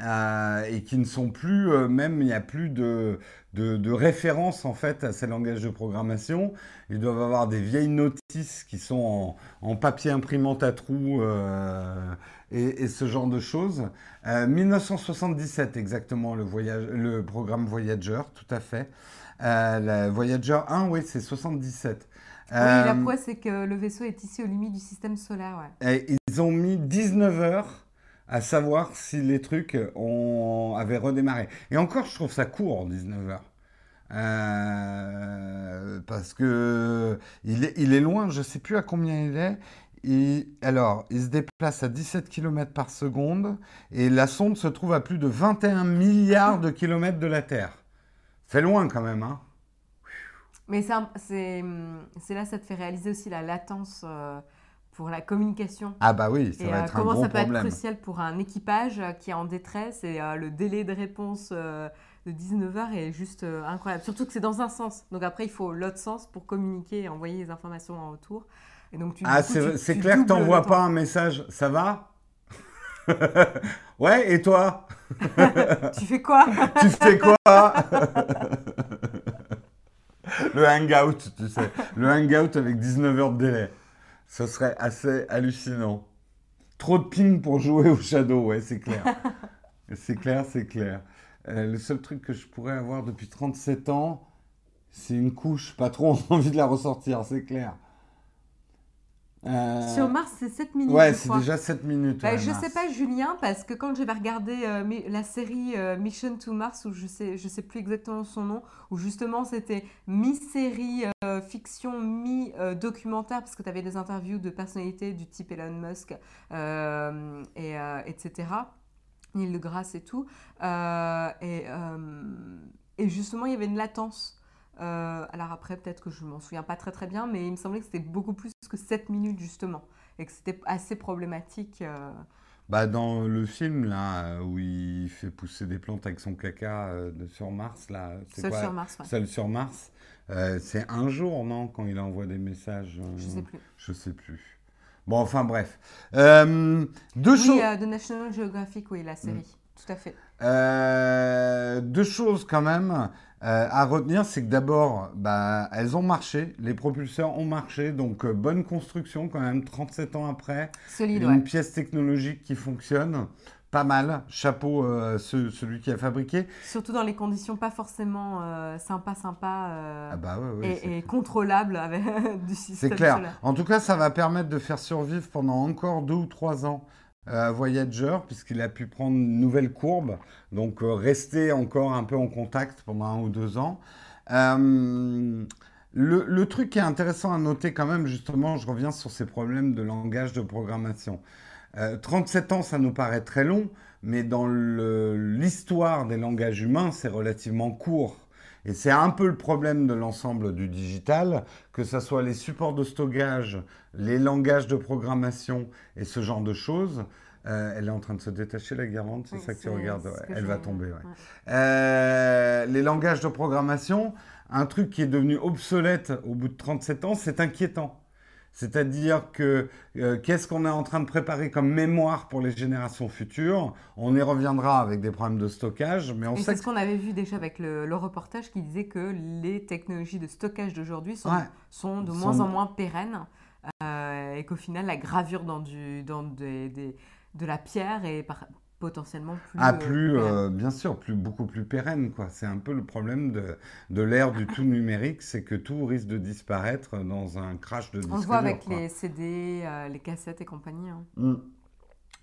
Euh, et qui ne sont plus, euh, même il n'y a plus de, de, de référence en fait à ces langages de programmation. Ils doivent avoir des vieilles notices qui sont en, en papier imprimante à trous euh, et, et ce genre de choses. Euh, 1977 exactement le, voyage, le programme Voyager, tout à fait. La Voyager 1, oui, c'est 77. Oui, la prouesse, c'est que le vaisseau est ici aux limites du système solaire. Ouais. et ils ont mis 19 heures à savoir si les trucs ont, avaient redémarré. Et encore, je trouve ça court, 19 heures. Euh, parce que il est, il est loin, je ne sais plus à combien il est. Et, alors, il se déplace à 17 km par seconde et la sonde se trouve à plus de 21 milliards de kilomètres de la Terre. C'est loin quand même, hein Mais c'est là, ça te fait réaliser aussi la latence euh, pour la communication. Ah bah oui, ça Et va euh, être un comment gros ça peut être problème. crucial pour un équipage euh, qui est en détresse et euh, le délai de réponse de 19 heures est juste incroyable. Surtout que c'est dans un sens. Donc après, il faut l'autre sens pour communiquer et envoyer les informations en retour. Et donc, tu, Ah, c'est tu- tu clair que t'envoies temps. pas un message. Ça va? Ouais, et toi? Tu fais quoi? Tu fais quoi? Le hangout, tu sais. Le hangout avec 19 heures de délai. Ce serait assez hallucinant. Trop de ping pour jouer au Shadow, ouais, c'est clair. c'est clair, c'est clair. Euh, le seul truc que je pourrais avoir depuis 37 ans, c'est une couche. Pas trop envie de la ressortir, c'est clair. Euh, Sur Mars, c'est 7 minutes. Ouais, c'est déjà 7 minutes. Bah, ouais, je Mars. sais pas Julien parce que quand j'avais regardé euh, la série euh, Mission to Mars où je sais je sais plus exactement son nom où justement c'était mi-série fiction mi-documentaire parce que tu avais des interviews de personnalités du type Elon Musk et etc Neil deGrasse et tout et, et justement il y avait une latence euh, alors après, peut-être que je m'en souviens pas très très bien, mais il me semblait que c'était beaucoup plus que 7 minutes justement, et que c'était assez problématique. euh. Bah, dans le film, là, euh, où il fait pousser des plantes avec son caca euh, de- sur Mars, là, c'est Seul quoi sur Mars, ouais. Seul sur Mars. C'est un jour, non, quand il envoie des messages Je sais plus. Je sais plus. Bon, enfin, bref. Deux choses. Oui, euh, de National Geographic, oui, la série, tout à fait. Deux choses quand même euh, à retenir, c'est que d'abord, bah, elles ont marché, les propulseurs ont marché, donc euh, bonne construction quand même, 37 ans après, Solide, une ouais. pièce technologique qui fonctionne, pas mal, chapeau euh, ce- celui qui a fabriqué. Surtout dans les conditions pas forcément sympa, sympa Ah bah ouais, ouais, c'est- et, et contrôlables avec du c'est système clair. solaire. En tout cas, ça va permettre de faire survivre pendant encore deux ou trois ans euh, Voyager, puisqu'il a pu prendre une nouvelle courbe, donc euh, rester encore un peu en contact pendant un ou deux ans. Euh, le, le truc qui est intéressant à noter quand même, justement, je reviens sur ces problèmes de langage de programmation. Euh, 37 ans, ça nous paraît très long, mais dans l'histoire des langages humains, c'est relativement court. Et c'est un peu le problème de l'ensemble du digital, que ce soit les supports de stockage, les langages de programmation et ce genre de choses. Euh, elle est en train de se détacher, la guirlande, c'est Oui, ça que tu regardes ouais, que Elle va tomber, ouais. ouais. Euh, les langages de programmation, un truc qui est devenu obsolète au bout de 37 ans, c'est inquiétant. C'est-à-dire que euh, qu'est-ce qu'on est en train de préparer comme mémoire pour les générations futures? On y reviendra avec des problèmes de stockage, mais on Et sait c'est ce qu'on avait vu déjà avec le, le reportage qui disait que les technologies de stockage d'aujourd'hui sont, Ouais. sont de Sont- moins en moins pérennes euh, et qu'au final, la gravure dans, du, dans des- des- de la pierre est par- potentiellement plus. Ah, euh, plus, euh, bien sûr, plus, beaucoup plus pérenne, quoi. C'est un peu le problème de, de l'ère du tout numérique, c'est que tout risque de disparaître dans un crash de disque On le voit avec quoi. les CD, euh, les cassettes et compagnie. hein. Mm.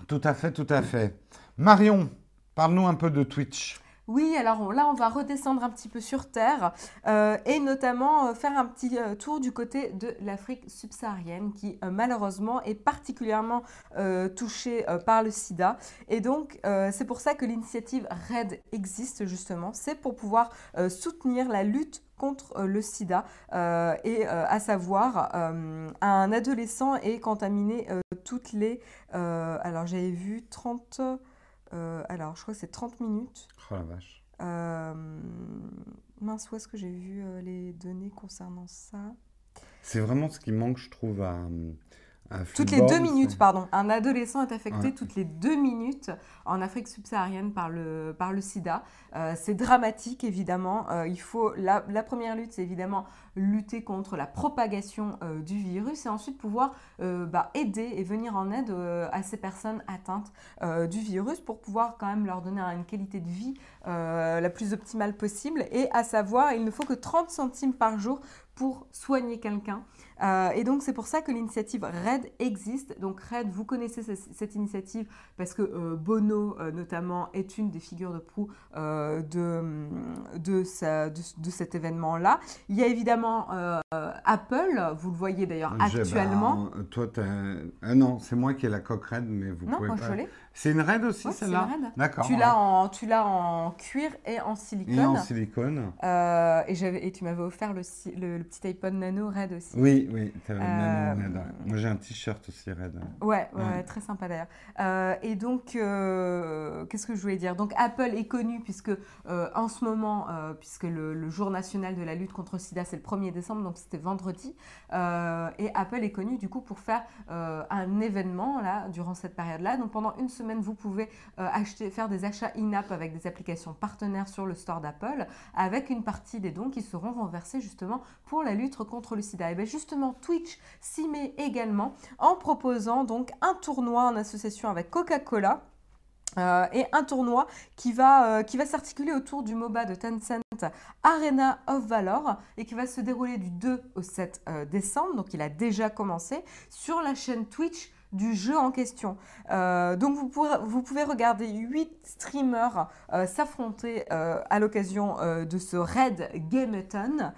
Tout à fait, tout à fait. Marion, parle-nous un peu de Twitch. Oui, alors là, on va redescendre un petit peu sur Terre euh, et notamment euh, faire un petit euh, tour du côté de l'Afrique subsaharienne qui malheureusement est particulièrement touchée par le sida. Et donc, c'est pour ça que l'initiative RED existe justement. C'est pour pouvoir soutenir la lutte contre le sida et à savoir un adolescent est contaminé toutes les... alors j'avais vu 30... euh, alors je crois que c'est 30 minutes. Oh la vache. Euh, mince, où est-ce que j'ai vu euh, les données concernant ça? C'est vraiment ce qui manque, je trouve, à, à Toutes les deux minutes, pardon. Un adolescent est affecté Ouais. toutes les deux minutes en Afrique subsaharienne par le, par le sida. Euh, c'est dramatique, évidemment. Euh, il faut, la, la première lutte, c'est évidemment lutter contre la propagation euh, du virus et ensuite pouvoir bah, aider et venir en aide à ces personnes atteintes du virus pour pouvoir quand même leur donner une qualité de vie la plus optimale possible. Et à savoir, il ne faut que 30 centimes par jour pour soigner quelqu'un. Euh, et donc c'est pour ça que l'initiative RED existe. Donc RED, vous connaissez ce- cette initiative parce que euh, Bono euh, notamment est une des figures de proue de, de, sa- de- de cet événement-là. Il y a évidemment Apple, vous le voyez d'ailleurs J'ai- actuellement. bah, toi, ah non, c'est moi qui ai la coque raide, mais vous non, pouvez moi pas. je. C'est une raide aussi, Ouais, c'est celle-là raide. D'accord. Tu l'as en, tu l'as en cuir et en silicone. Et en silicone. Euh, et, j'avais- et tu m'avais offert le, si- le- le petit iPod Nano Red aussi. Oui, oui, Euh, nano raide. Moi, j'ai un t-shirt aussi raide. Ouais, ouais, très sympa d'ailleurs. Euh, et donc, euh, qu'est-ce que je voulais dire? Donc, Apple est connu puisque euh, en ce moment, euh, puisque le, le jour national de la lutte contre le SIDA, c'est le 1er décembre, donc c'était vendredi. Euh, et Apple est connu du coup pour faire euh, un événement là durant cette période-là. Donc, pendant une semaine, vous pouvez euh, faire des achats in-app avec des applications partenaires sur le store d'Apple, avec une partie des dons qui seront renversés justement pour la lutte contre le SIDA. Et bien justement, Twitch s'y met également en proposant donc un tournoi en association avec Coca-Cola. euh, et un tournoi qui va, euh, qui va s'articuler autour du MOBA de Tencent Arena of Valor et qui va se dérouler du 2 au 7 euh, décembre. Donc il a déjà commencé sur la chaîne Twitch du jeu en question. Euh, donc vous, pouvez regarder 8 streamers euh, s'affronter euh, à l'occasion de ce raid Gameton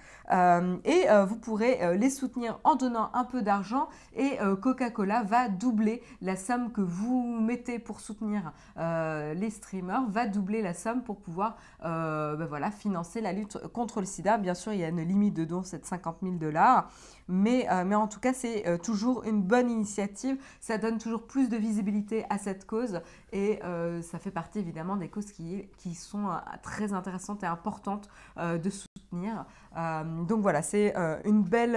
et vous pourrez les soutenir en donnant un peu d'argent et Coca-Cola va doubler la somme que vous mettez pour soutenir les streamers, va doubler la somme pour pouvoir ben financer la lutte contre le sida. Bien sûr, il y a une limite de dons, c'est de 50 000 dollars. Mais, euh, mais en tout cas, c'est euh, toujours une bonne initiative. Ça donne toujours plus de visibilité à cette cause et euh, ça fait partie évidemment des causes qui, qui sont très intéressantes et importantes de soutenir. Donc voilà, c'est une, belle,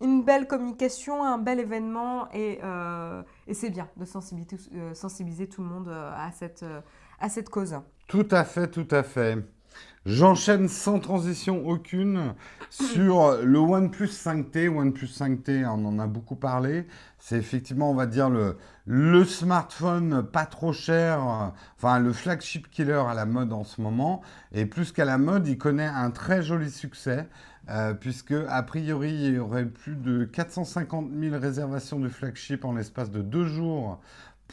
une belle communication, un bel événement et, et c'est bien de sensibiliser, sensibiliser tout le monde à, cette, à cette cause. Tout à fait, tout à fait. J'enchaîne sans transition aucune sur le OnePlus 5T. OnePlus 5T, on en a beaucoup parlé. C'est effectivement, on va dire, le, smartphone pas trop cher, enfin le flagship killer à la mode en ce moment. Et plus qu'à la mode, il connaît un très joli succès. euh, puisque a priori il y aurait plus de 450 000 réservations du flagship en l'espace de deux jours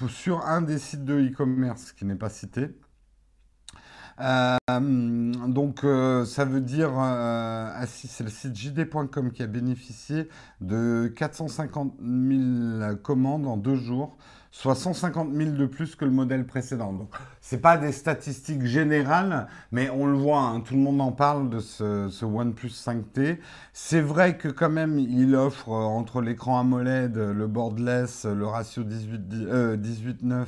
sur un des sites de e-commerce qui n'est pas cité. Euh, donc euh, ça veut dire, euh, c'est le site jd.com qui a bénéficié de 450 000 commandes en deux jours, soit 150 000 de plus que le modèle précédent. Donc c'est pas des statistiques générales, mais on le voit, hein, tout le monde en parle de ce, OnePlus 5T. C'est vrai que quand même il offre entre l'écran AMOLED, le bordless, le ratio 18-9.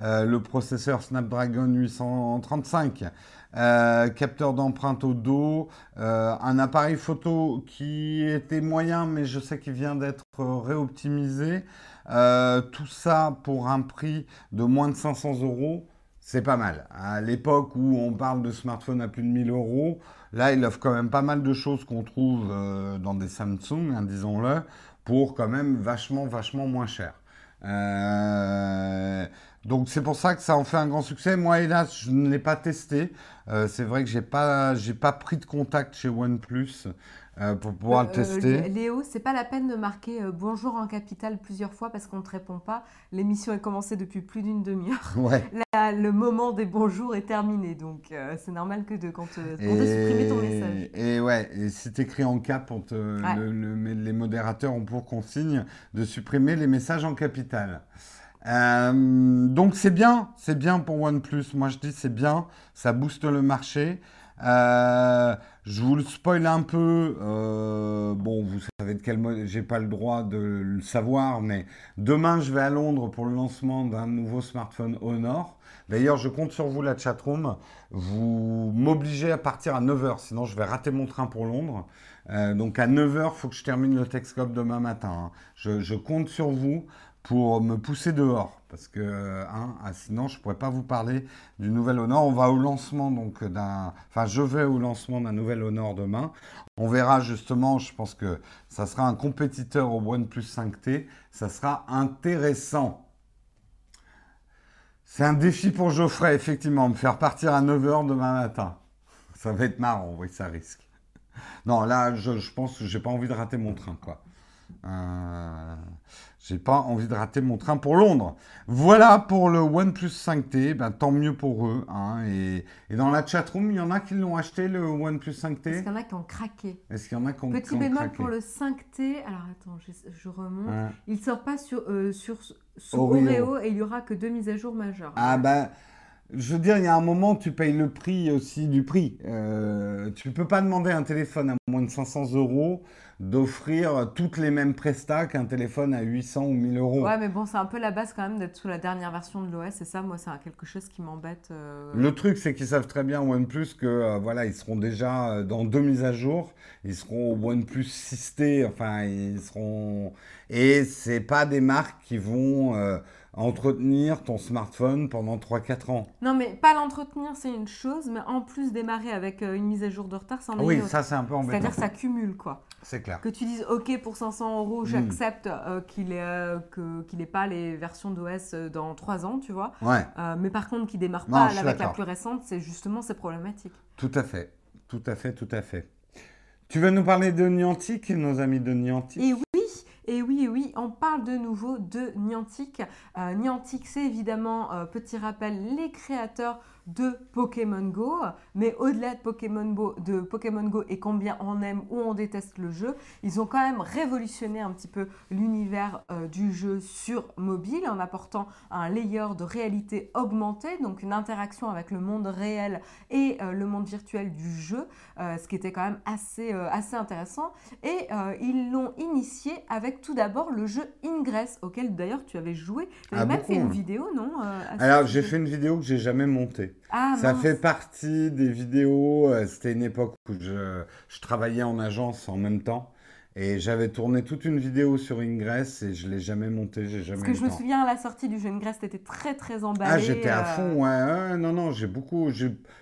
18 euh, le processeur Snapdragon 835, euh, capteur d'empreinte au dos, euh, un appareil photo qui était moyen, mais je sais qu'il vient d'être réoptimisé. tout ça pour un prix de moins de 500 euros. C'est pas mal. À l'époque où on parle de smartphone à plus de 1000 euros, là, il offre quand même pas mal de choses qu'on trouve dans des Samsung, hein, disons-le, pour quand même vachement, vachement moins cher. Euh, donc c'est pour ça que ça en fait un grand succès. Moi, hélas, je ne l'ai pas testé. Euh, c'est vrai que j'ai pas, j'ai pas pris de contact chez OnePlus euh, pour pouvoir le tester. Léo, c'est pas la peine de marquer bonjour en capital plusieurs fois parce qu'on ne te répond pas. L'émission est commencée depuis plus d'une demi-heure. Ouais. le moment des bonjours est terminé, donc c'est normal que de, quand on t'a supprimé ton message. Et ouais, et c'est écrit en cap, les modérateurs ont pour consigne de supprimer les messages en capital. Euh, donc c'est bien, c'est bien pour OnePlus. Moi je dis c'est bien, ça booste le marché. Euh, je vous le spoil un peu. Euh, bon, vous savez de quel mode, j'ai pas le droit de le savoir, mais demain je vais à Londres pour le lancement d'un nouveau smartphone Honor. D'ailleurs, je compte sur vous, la chatroom. Vous m'obligez à partir à 9h, sinon je vais rater mon train pour Londres. donc à 9h, il faut que je termine le Texcope demain matin. Hein. Je, je compte sur vous pour me pousser dehors. Parce que hein, ah, sinon, je ne pourrais pas vous parler du nouvel Honor. On va au lancement donc d'un. Enfin, je vais au lancement d'un nouvel Honor demain. On verra justement, je pense que ça sera un compétiteur au OnePlus 5T. Ça sera intéressant. C'est un défi pour Geoffrey, effectivement, me faire partir à 9h demain matin. Ça va être marrant, oui, ça risque. Non, là, je, pense que j'ai pas envie de rater mon train, quoi. Euh, j'ai pas envie de rater mon train pour Londres. Voilà pour le OnePlus 5T. Ben, tant mieux pour eux. Hein. Et, dans la chatroom, il y en a qui l'ont acheté, le OnePlus 5T Est-ce qu'il y en a qui ont craqué? Est-ce qu'il y en a qui ont, Petit bémol pour le 5T. Alors attends, je, remonte. Il ne sort pas sur, euh, sur, Oreo. et il n'y aura que deux mises à jour majeures. Ah ben. Je veux dire, il y a un moment, tu payes le prix aussi du prix. Euh, tu ne peux pas demander un téléphone à moins de 500 euros d'offrir toutes les mêmes prestats qu'un téléphone à 800 ou 1000 euros. Ouais, mais bon, c'est un peu la base quand même d'être sous la dernière version de l'OS, et ça, moi, c'est quelque chose qui m'embête. Euh. Le truc, c'est qu'ils savent très bien OnePlus que euh, voilà, ils seront déjà euh, dans deux mises à jour, ils seront au OnePlus 6T, enfin, ils seront. Et c'est pas des marques qui vont entretenir ton smartphone pendant 3-4 ans. Non, mais pas l'entretenir, c'est une chose, mais en plus démarrer avec une mise à jour de retard, c'en est Oui, ça, c'est un peu embêtant. C'est-à-dire que ça cumule, quoi. C'est clair. Que tu dises, OK, pour 500 euros, hmm. j'accepte euh, qu'il n'ait euh, pas les versions d'OS euh, dans 3 ans, tu vois. Ouais. mais par contre, qui ne démarre pas avec la plus récente, c'est justement, c'est problématique. Tout à fait. Tout à fait, tout à fait. Tu veux nous parler de Niantic, nos amis de Niantic? Et oui, et oui, oui, on parle de nouveau de Niantic. Niantic, c'est évidemment, petit rappel, les créateurs de Pokémon Go, mais au-delà de Pokémon, Go, de Pokémon Go et combien on aime ou on déteste le jeu, ils ont quand même révolutionné un petit peu l'univers euh, du jeu sur mobile en apportant un layer de réalité augmentée, donc une interaction avec le monde réel et euh, le monde virtuel du jeu, euh, ce qui était quand même assez, assez intéressant. Et ils l'ont initié avec tout d'abord le jeu Ingress, auquel d'ailleurs tu avais joué. Tu avais ah, même fait une vidéo, non Alors j'ai fait une vidéo que j'ai jamais montée. Ah, ça fait partie des vidéos. Euh, c'était une époque où je, travaillais en agence en même temps. Et j'avais tourné toute une vidéo sur Ingress et je ne l'ai jamais montée, j'ai jamais Parce que je me souviens à la sortie du jeu Ingress, tu étais très très emballé. Ah, j'étais à euh. fond, ouais, Non, non, j'ai beaucoup,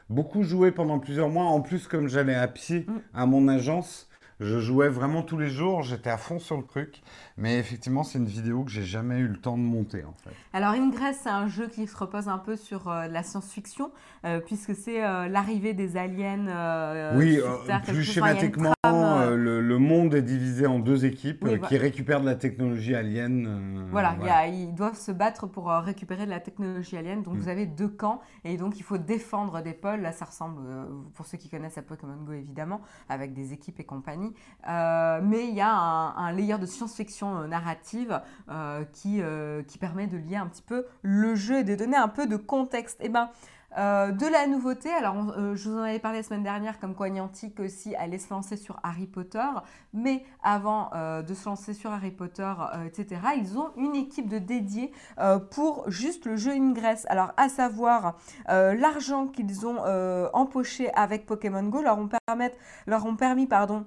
beaucoup joué pendant plusieurs mois. En plus, comme j'allais à pied mm. à mon agence, je jouais vraiment tous les jours, j'étais à fond sur le truc. Mais effectivement, c'est une vidéo que j'ai jamais eu le temps de monter en fait. Alors Ingress, c'est un jeu qui se repose un peu sur euh, la science-fiction, euh, puisque c'est euh, l'arrivée des aliens. oui, plus schématiquement, le, le monde est divisé en deux équipes Oui, qui récupèrent de la technologie alien. Voilà, a- ils doivent se battre pour récupérer de la technologie alien. Donc Mm. vous avez deux camps et donc il faut défendre des pôles. Là, ça ressemble, pour ceux qui connaissent à Pokémon Go évidemment, avec des équipes et compagnie. Euh, mais il y a un, layer de science-fiction euh, narrative euh, qui, qui permet de lier un petit peu le jeu et de donner un peu de contexte. Et ben. euh, de la nouveauté, alors je vous en avais parlé la semaine dernière, comme quoi Niantic aussi allait se lancer sur Harry Potter, mais avant de se lancer sur Harry Potter, etc., ils ont une équipe de dédiés pour juste le jeu Ingress. Alors, à savoir, l'argent qu'ils ont empoché avec Pokémon Go leur ont, leur ont permis pardon,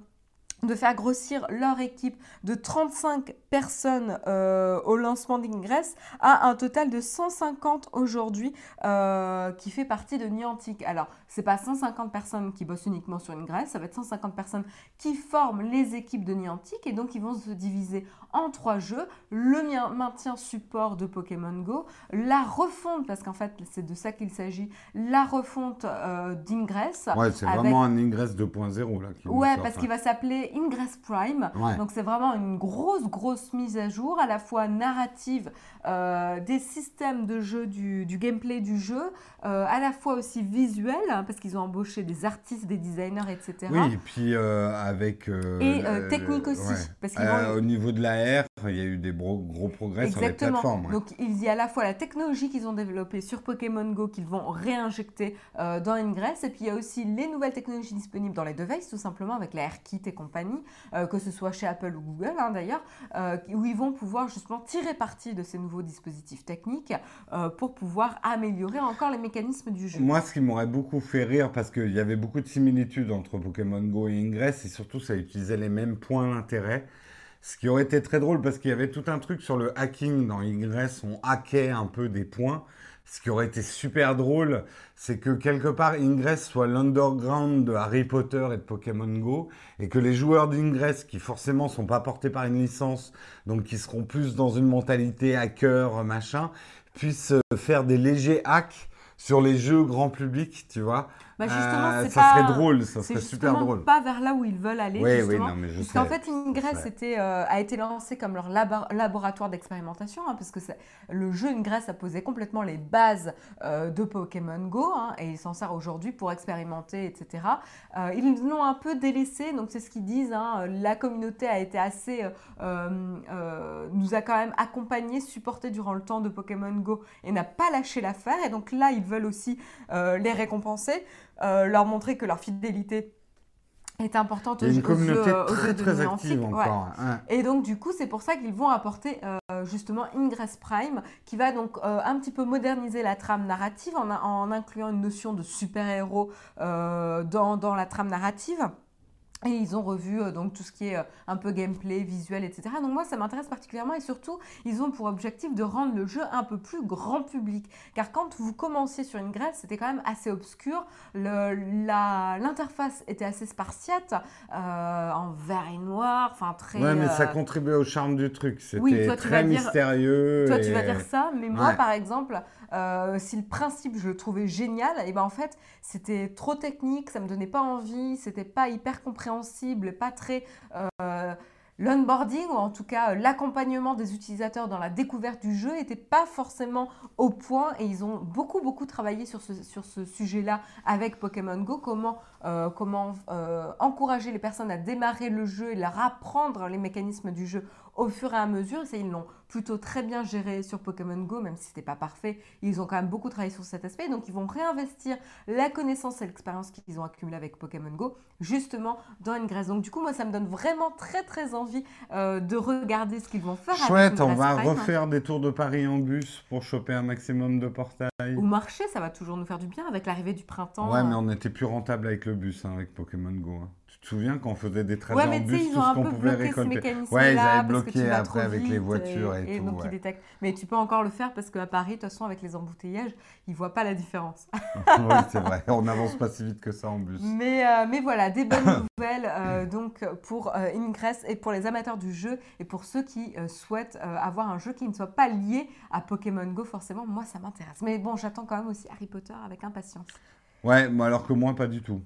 de faire grossir leur équipe de 35 personnes euh, au lancement d'Ingress à un total de 150 aujourd'hui euh, qui fait partie de Niantic. Alors, c'est pas 150 personnes qui bossent uniquement sur Ingress, ça va être 150 personnes qui forment les équipes de Niantic et donc ils vont se diviser en trois jeux le maintien support de Pokémon Go, la refonte, parce qu'en fait c'est de ça qu'il s'agit, la refonte euh, d'Ingress. Ouais, c'est avec- vraiment un Ingress 2.0 là. qui Ouais, parce là. qu'il va s'appeler Ingress Prime. Ouais. Donc c'est vraiment une grosse, grosse mise à jour, à la fois narrative euh, des systèmes de jeu, du, du gameplay du jeu, euh, à la fois aussi visuel, hein, parce qu'ils ont embauché des artistes, des designers, etc. Oui, et puis avec. Et, technique aussi, ouais. parce vont- Au niveau de la Il y a eu des gros, progrès sur les plateformes. ouais. Donc il y a à la fois la technologie qu'ils ont développée sur Pokémon Go qu'ils vont réinjecter euh, dans Ingress et puis il y a aussi les nouvelles technologies disponibles dans les devices tout simplement avec la AirKit et compagnie, euh, que ce soit chez Apple ou Google hein, d'ailleurs, euh, où ils vont pouvoir justement tirer parti de ces nouveaux dispositifs techniques pour pouvoir améliorer encore les mécanismes du jeu. Moi, ce qui m'aurait beaucoup fait rire, parce qu'il y avait beaucoup de similitudes entre Pokémon Go et Ingress, et surtout, ça utilisait les mêmes points d'intérêt. Ce qui aurait été très drôle, parce qu'il y avait tout un truc sur le hacking dans Ingress, on hackait un peu des points. Ce qui aurait été super drôle, c'est que quelque part Ingress soit l'underground de Harry Potter et de Pokémon Go, et que les joueurs d'Ingress, qui forcément sont pas portés par une licence, donc qui seront plus dans une mentalité hacker, machin, puissent euh, faire des légers hacks sur les jeux grand public, tu vois. Bah, justement, Euh, c'est ça pas- serait drôle, ça serait super justement drôle. pas vers là où ils veulent aller. Oui, oui, justement. non, mais je Parce qu'en fait, Ingress était, euh, a été lancé comme leur labo- laboratoire d'expérimentation, hein, parce que le jeu Ingress a posé complètement les bases euh, de Pokémon Go, hein, et il s'en sert aujourd'hui pour expérimenter, etc. Ils l'ont un peu délaissé, donc c'est ce qu'ils disent. hein, la communauté a été assez, nous a quand même accompagnés, supportés durant le temps de Pokémon Go, et n'a pas lâché l'affaire. Et donc là, ils veulent aussi les récompenser, euh, leur montrer que leur fidélité est importante aux une aux communauté aux très jeux de très active Ouais. encore. hein. Et donc, du coup, c'est pour ça qu'ils vont apporter euh, justement Ingress Prime, qui va donc euh, un petit peu moderniser la trame narrative en, en incluant une notion de super-héros euh, dans, dans la trame narrative. Et ils ont revu euh, donc tout ce qui est euh, un peu gameplay, visuel, etc. Donc moi, ça m'intéresse particulièrement et surtout, ils ont pour objectif de rendre le jeu un peu plus grand public. Car quand vous commenciez sur Ingress, c'était quand même assez obscur. L'interface était assez spartiate, euh, en vert et noir, enfin très... Ouais, mais ça contribuait au charme du truc. C'était Oui, très dire- mystérieux. toi, et- tu vas dire ça, mais moi, Ouais. par exemple, euh, si le principe, je le trouvais génial, et ben en fait, c'était trop technique, ça me donnait pas envie, c'était pas hyper compréhensible, pas très. euh, L'onboarding, ou en tout cas l'accompagnement des utilisateurs dans la découverte du jeu, n'était pas forcément au point et ils ont beaucoup beaucoup travaillé sur ce, sujet-là avec Pokémon Go, comment, euh, encourager les personnes à démarrer le jeu et leur apprendre les mécanismes du jeu au fur et à mesure. Ça, ils l'ont plutôt très bien géré sur Pokémon Go, même si c'était pas parfait. Ils ont quand même beaucoup travaillé sur cet aspect. Donc, ils vont réinvestir la connaissance et l'expérience qu'ils ont accumulée avec Pokémon Go, justement dans Ingress. Donc, du coup, moi, ça me donne vraiment très, très envie euh, de regarder ce qu'ils vont faire. avec Chouette, on va Prime. refaire des tours de Paris en bus pour choper un maximum de portails. Au marché, ça va toujours nous faire du bien avec l'arrivée du printemps. Ouais, mais on était plus rentable avec le bus, hein, avec Pokémon Go. hein. Tu te souviens quand on faisait des trajets Ouais, mais en tu sais, bus, ils tout ont ce un qu'on peu pouvait ce récolter. Ouais, ils avaient bloqué après avec les voitures et, tout. donc, ouais. ils détectent. Mais tu peux encore le faire parce qu'à Paris, de toute façon, avec les embouteillages, ils voient pas la différence. oui, c'est vrai. On n'avance pas si vite que ça en bus. Mais, euh, mais voilà, des bonnes nouvelles euh, donc pour euh, Ingress et pour les amateurs du jeu et pour ceux qui souhaitent avoir un jeu qui ne soit pas lié à Pokémon Go, forcément, moi ça m'intéresse. Mais bon, j'attends quand même aussi Harry Potter avec impatience. Ouais, alors que moi, pas du tout.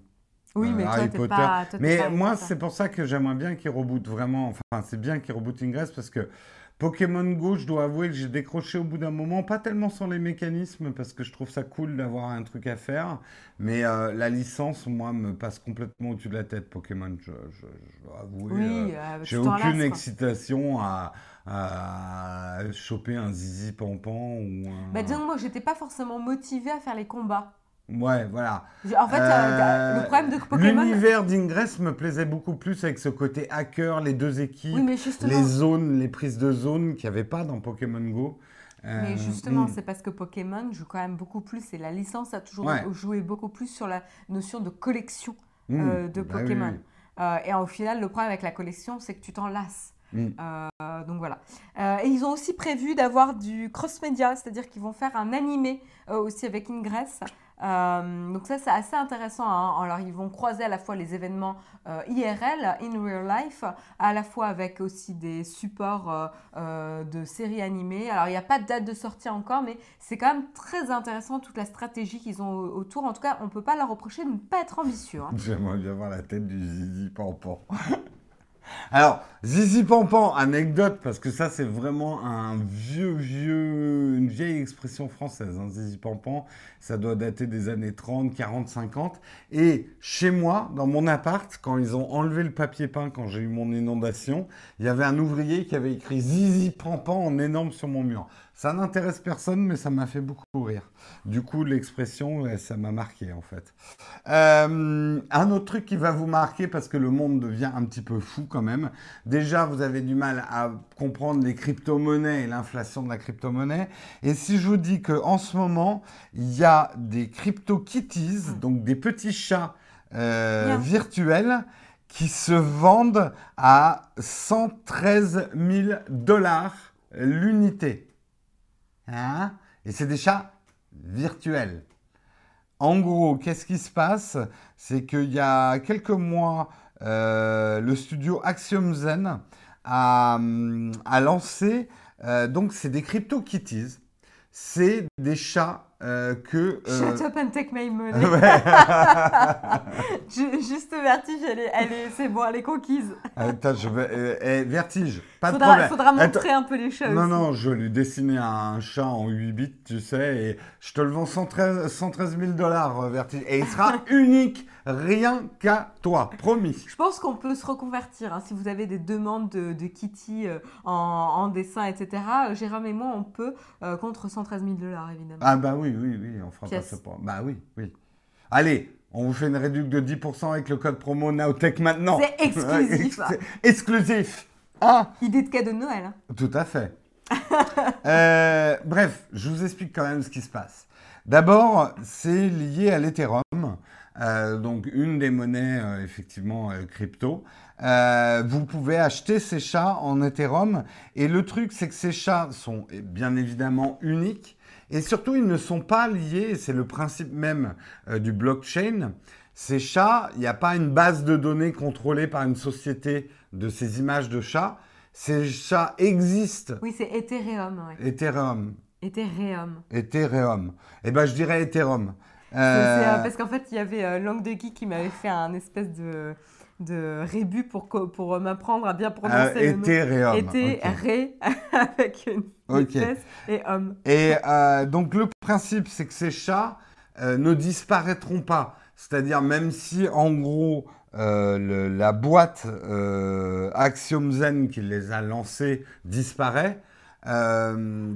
Oui, euh, mais toi, Harry t'es Potter. pas. toi, Mais moi, c'est pour ça que j'aimerais bien qu'ils rebootent vraiment. Enfin, c'est bien qu'ils rebootent Ingress parce que Pokémon Go, je dois avouer que j'ai décroché au bout d'un moment. Pas tellement sur les mécanismes parce que je trouve ça cool d'avoir un truc à faire. Mais euh, la licence, moi, me passe complètement au-dessus de la tête, Pokémon. Je, je- je dois avouer. euh, Oui, euh, j'ai tu t'en aucune excitation à, à choper un zizi pampan ou un... Bah, disons que moi, j'étais pas forcément motivée à faire les combats. Ouais, voilà. En fait, euh, Euh, le problème de Pokémon. L'univers d'Ingress me plaisait beaucoup plus avec ce côté hacker, les deux équipes, Oui, les zones, les prises de zones qu'il n'y avait pas dans Pokémon Go. Euh, mais justement, hmm. c'est parce que Pokémon joue quand même beaucoup plus et la licence a toujours Ouais. joué beaucoup plus sur la notion de collection Hmm. euh, de Bah Pokémon. oui. Euh, et au final, le problème avec la collection, c'est que tu t'en lasses. Hmm. Euh, donc voilà. Euh, et ils ont aussi prévu d'avoir du cross-média, c'est-à-dire qu'ils vont faire un animé euh, aussi avec Ingress. Euh, donc ça, c'est assez intéressant. hein. Alors, ils vont croiser à la fois les événements euh, IRL, in real life, à la fois avec aussi des supports euh, de séries animées. Alors, il n'y a pas de date de sortie encore, mais c'est quand même très intéressant toute la stratégie qu'ils ont au- autour. En tout cas, on ne peut pas leur reprocher de ne pas être ambitieux. hein. J'aimerais bien voir la tête du Zizi Pampan. Alors, Zizi Pampan, anecdote, parce que ça, c'est vraiment un vieux, vieux, une vieille expression française. Hein, Zizi Pampan, ça doit dater des années 30, 40, 50. Et chez moi, dans mon appart, quand ils ont enlevé le papier peint, quand j'ai eu mon inondation, il y avait un ouvrier qui avait écrit Zizi Pampan en énorme sur mon mur. Ça n'intéresse personne, mais ça m'a fait beaucoup rire. Du coup, l'expression, ça m'a marqué, en fait. Euh, un autre truc qui va vous marquer parce que le monde devient un petit peu fou quand même. Déjà, vous avez du mal à comprendre les crypto-monnaies et l'inflation de la crypto-monnaie. Et si je vous dis qu'en ce moment, il y a des crypto-kitties, donc des petits chats euh, virtuels qui se vendent à 113 000 dollars l'unité. Hein? Et c'est des chats virtuels. En gros, qu'est-ce qui se passe? C'est qu'il y a quelques mois, euh, le studio Axiom Zen a, hum, lancé, euh, donc c'est des CryptoKitties. C'est des chats euh, que... euh, Shut up and take my money. ouais. Juste vertige, elle est, elle est, c'est bon, elle est conquise. Attends, je vais... euh, eh, vertige, pas de faudra, problème. faudra Attends, montrer un peu les chats Non, non, je lui dessiner un chat en 8 bits, tu sais, et je te le vends 113, 113 000 dollars, euh, Vertige. Et il sera unique, rien qu'à toi, promis. Je pense qu'on peut se reconvertir. hein. Si vous avez des demandes de, de Kitty euh, en, en dessin, etc., euh, Jérôme et moi, on peut euh, contre 113 000 dollars, évidemment. Ah bah oui, oui, oui, on fera Pièce. pas ça pour... Bah oui, oui. Allez, on vous fait une réduction de 10% avec le code promo Nowtech maintenant. C'est exclusif. C'est exclusif. Ah Idée de cadeau de Noël. hein. Tout à fait. Euh, bref, je vous explique quand même ce qui se passe. D'abord, c'est lié à l'Ethereum, euh, donc une des monnaies euh, effectivement euh, crypto. Vous pouvez acheter ces chats en Ethereum et le truc, c'est que ces chats sont eh, bien évidemment uniques et surtout ils ne sont pas liés. C'est le principe même du blockchain. Ces chats, il n'y a pas une base de données contrôlée par une société de ces images de chats. Ces chats existent. Oui, c'est Ethereum. ouais. Ethereum. Ethereum. Ethereum. Eh ben, je dirais Ethereum. Euh, parce qu'en fait, il y avait euh, Langue de Geek qui m'avait fait un espèce de, de rébut pour, pour euh, m'apprendre à bien prononcer euh, le nom. Ok. ré avec une Ok. S et homme. Et euh, donc le principe, c'est que ces chats euh, ne disparaîtront pas. C'est-à-dire même si en gros le- la boîte Axiom Zen qui les a lancés disparaît,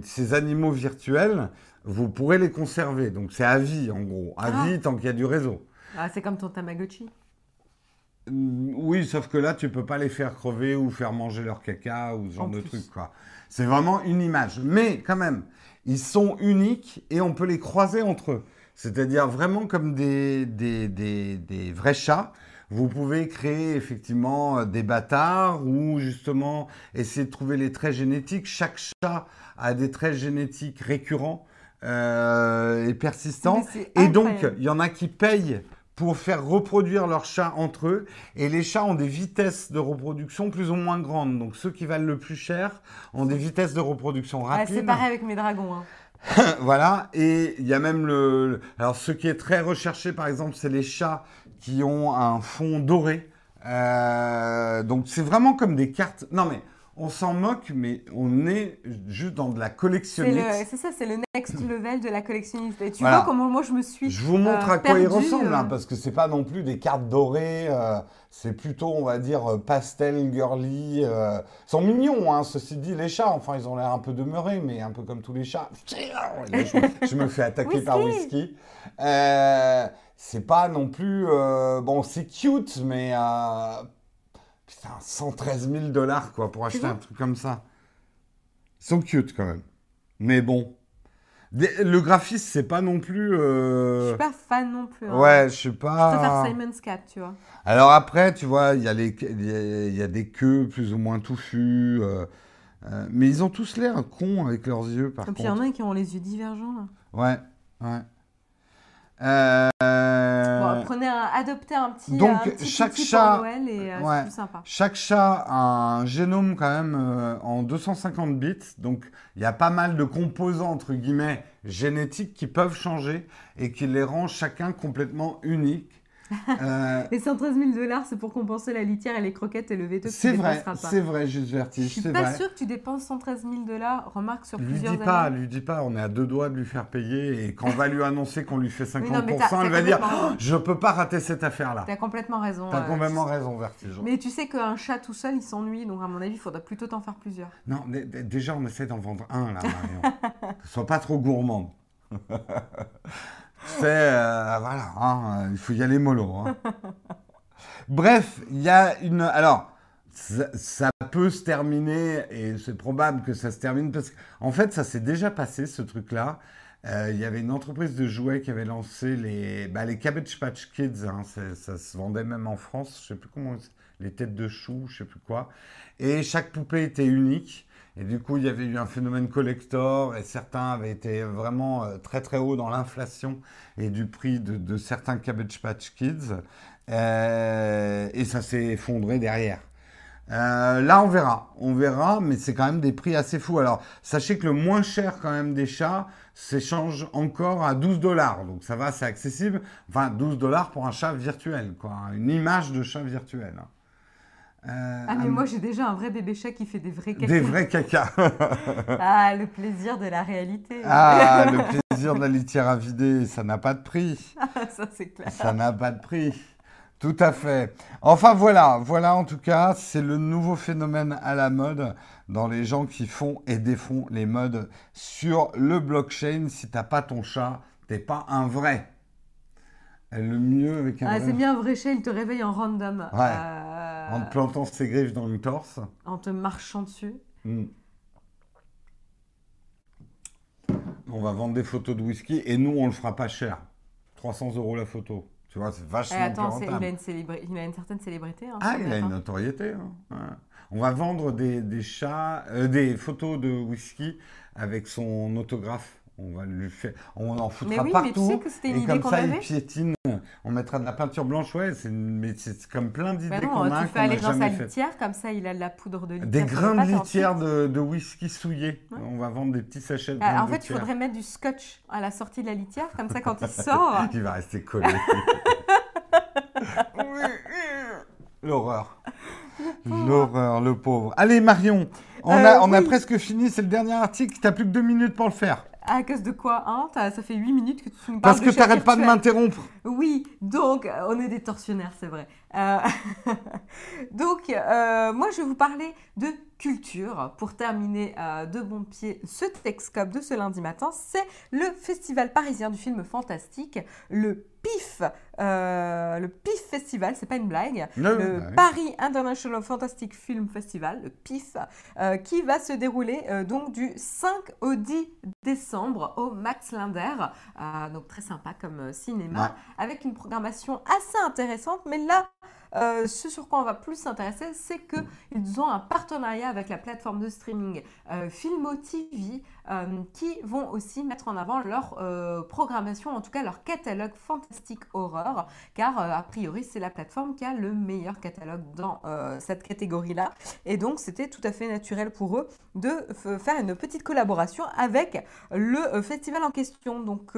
ces animaux virtuels, vous pourrez les conserver. Donc c'est à vie en gros, à Ah. vie tant qu'il y a du réseau. Ah, c'est comme ton Tamagotchi. Mm, Oui, sauf que là, tu peux pas les faire crever ou faire manger leur caca ou ce genre En de truc, quoi. C'est vraiment une image. Mais quand même, ils sont uniques et on peut les croiser entre eux. C'est-à-dire vraiment comme des, des, des, des vrais chats. Vous pouvez créer effectivement euh, des bâtards ou justement essayer de trouver les traits génétiques. Chaque chat a des traits génétiques récurrents euh, et c'est Et donc, il y en a qui payent pour faire reproduire leurs chats entre eux. Et les chats ont des vitesses de reproduction plus ou moins grandes. Donc, ceux qui valent le plus cher ont des vitesses de reproduction Ouais, rapides. c'est pareil avec mes dragons. hein. voilà. Et il y a même le. le- Alors, ce qui est très recherché, par exemple, c'est les chats qui ont un fond doré. Euh, donc c'est vraiment comme des cartes. Non mais on s'en moque, mais on est juste dans de la collectionniste. le- c'est ça, c'est le next level de la collectionniste. Et tu Voilà. vois comment moi je me suis. Je vous montre euh, à quoi il perdue, ressemble, hein, euh. parce que c'est pas non plus des cartes dorées. euh, c'est plutôt, on va dire, euh, pastel, girly. euh. Ils sont mignons, hein, ceci dit, les chats. Enfin, ils ont l'air un peu demeurés, mais un peu comme tous les chats. Je, me- je me fais attaquer par Whisky. Euh, c'est pas non plus. euh, bon, c'est cute, mais. Putain, 113 000 dollars, quoi, pour acheter un truc comme ça. Ils sont cute, quand même. Mais bon. Des- le graphisme, c'est pas non plus. Je euh, suis pas fan non plus. hein. Ouais, je sais Je préfère pas. Simon's Cat, tu vois. Alors après, tu vois, il y, a les- il y, a, il y a des queues plus ou moins touffues. euh, euh, mais ils ont tous l'air cons avec leurs yeux, par Et puis il y en contre. a qui ont les yeux divergents. là. Ouais, ouais. Euh, Bon, prenez un, adoptez un petit, donc, un petit chaque chat- Noël et euh, ouais. c'est plus sympa. Chaque chat a un génome quand même euh, en 250 bits, donc il y a pas mal de composants entre guillemets génétiques qui peuvent changer et qui les rend chacun complètement unique. Euh, Les 113 000 dollars, c'est pour compenser la litière et les croquettes et le veto que tu c'est vrai, dépasseras pas. c'est vrai, juste Je vertige, suis c'est pas sûre que tu dépenses 113 000 dollars, remarque, sur Lui plusieurs dis pas, années. lui dis pas, on est à deux doigts de lui faire payer et quand on va lui annoncer qu'on lui fait 50%, Oui, non, elle va dire Oh, je peux pas rater cette affaire-là. T'as complètement raison. T'as euh, complètement tu- raison, Vertige. Mais tu sais qu'un chat tout seul, il s'ennuie, donc à mon avis, il faudra plutôt t'en faire plusieurs. Non, dé- dé- déjà on essaie d'en vendre un là, Marion. Soit pas trop gourmande. Sais, euh, voilà, hein, euh, il faut y aller mollo. hein. Bref, il y a une. Alors, ça, peut se terminer, et c'est probable que ça se termine, parce qu'en fait, ça s'est déjà passé, ce truc-là. Euh, Il y avait une entreprise de jouets qui avait lancé les, bah, les Cabbage Patch Kids. hein, c'est- ça se vendait même en France. Je sais plus comment. Les têtes de choux, je sais plus quoi. Et chaque poupée était unique. Et du coup, il y avait eu un phénomène collector et certains avaient été vraiment euh, très très haut dans l'inflation et du prix de, certains Cabbage Patch Kids. Euh, et ça s'est effondré derrière. Euh, là, on verra. On verra, mais c'est quand même des prix assez fous. Alors, sachez que le moins cher quand même des chats s'échange encore à 12 dollars. Donc ça va, c'est accessible. Enfin, 12 dollars pour un chat virtuel, quoi. Une image de chat virtuel. Euh, Ah, mais un- moi, j'ai déjà un vrai bébé chat qui fait des vrais caca. des vrais caca. Ah, le plaisir de la réalité. ah, le plaisir de la litière à vider, ça n'a pas de prix. ça, c'est clair. Ça n'a pas de prix. Tout à fait. Enfin voilà, voilà en tout cas, c'est le nouveau phénomène à la mode dans les gens qui font et défont les modes sur le blockchain. Si t'as pas ton chat, t'es pas un vrai. Le mieux avec un Ah, c'est bien un vrai chat, il te réveille en random. Ouais. Euh, en te plantant ses griffes dans le torse. en te marchant dessus. Mm. On va vendre des photos de whisky et nous on le fera pas cher. 300 euros la photo. Tu vois, c'est Eh, vachement attends, plus c'est- il, a une célébri- il a une certaine célébrité. hein, Ah, il a une notoriété. hein. Ouais. On va vendre des, des chats, euh, des photos de whisky avec son autographe. On va lui faire, on en foutra Mais oui, mais tu sais que c'était une et idée comme ça, il avait. On mettra de la peinture blanche. Ouais, c'est mais c'est comme plein d'idées qu'on a tu n'a aller dans sa litière, comme ça il a de la poudre de litière. Des grains de litière de, de whisky souillé. Ouais. On va vendre des petits sachets de Ah, en fait, il faudrait mettre du scotch à la sortie de la litière, comme ça quand il sort. Il va rester collé. L'horreur. L'horreur, le pauvre. Allez, Marion, on, Euh, a, on a presque fini. C'est le dernier article. T'as plus que deux minutes pour le faire. À cause de quoi hein? Ça fait 8 minutes que tu nous parles Parce de que t'arrêtes pas de m'interrompre. Oui, donc euh, on est des tortionnaires, c'est vrai. Euh, donc euh, moi je vais vous parler de culture pour terminer euh, de bon pied ce Texcope de ce lundi matin. C'est le festival parisien du film fantastique, le PIF, euh, le PIF Festival, c'est pas une blague. Non, le. Paris International Fantastic Film Festival, le PIF, euh, qui va se dérouler euh, donc du 5 au 10 décembre au Max Linder. Donc très sympa comme cinéma, Ouais. avec une programmation assez intéressante. Mais là euh, ce sur quoi on va plus s'intéresser, c'est qu'ils ont un partenariat avec la plateforme de streaming euh, Filmo TV euh, qui vont aussi mettre en avant leur euh, programmation, en tout cas leur catalogue fantastique horreur, car a priori c'est la plateforme qui a le meilleur catalogue dans cette catégorie-là. Et donc c'était tout à fait naturel pour eux de faire une petite collaboration avec le festival en question. Donc,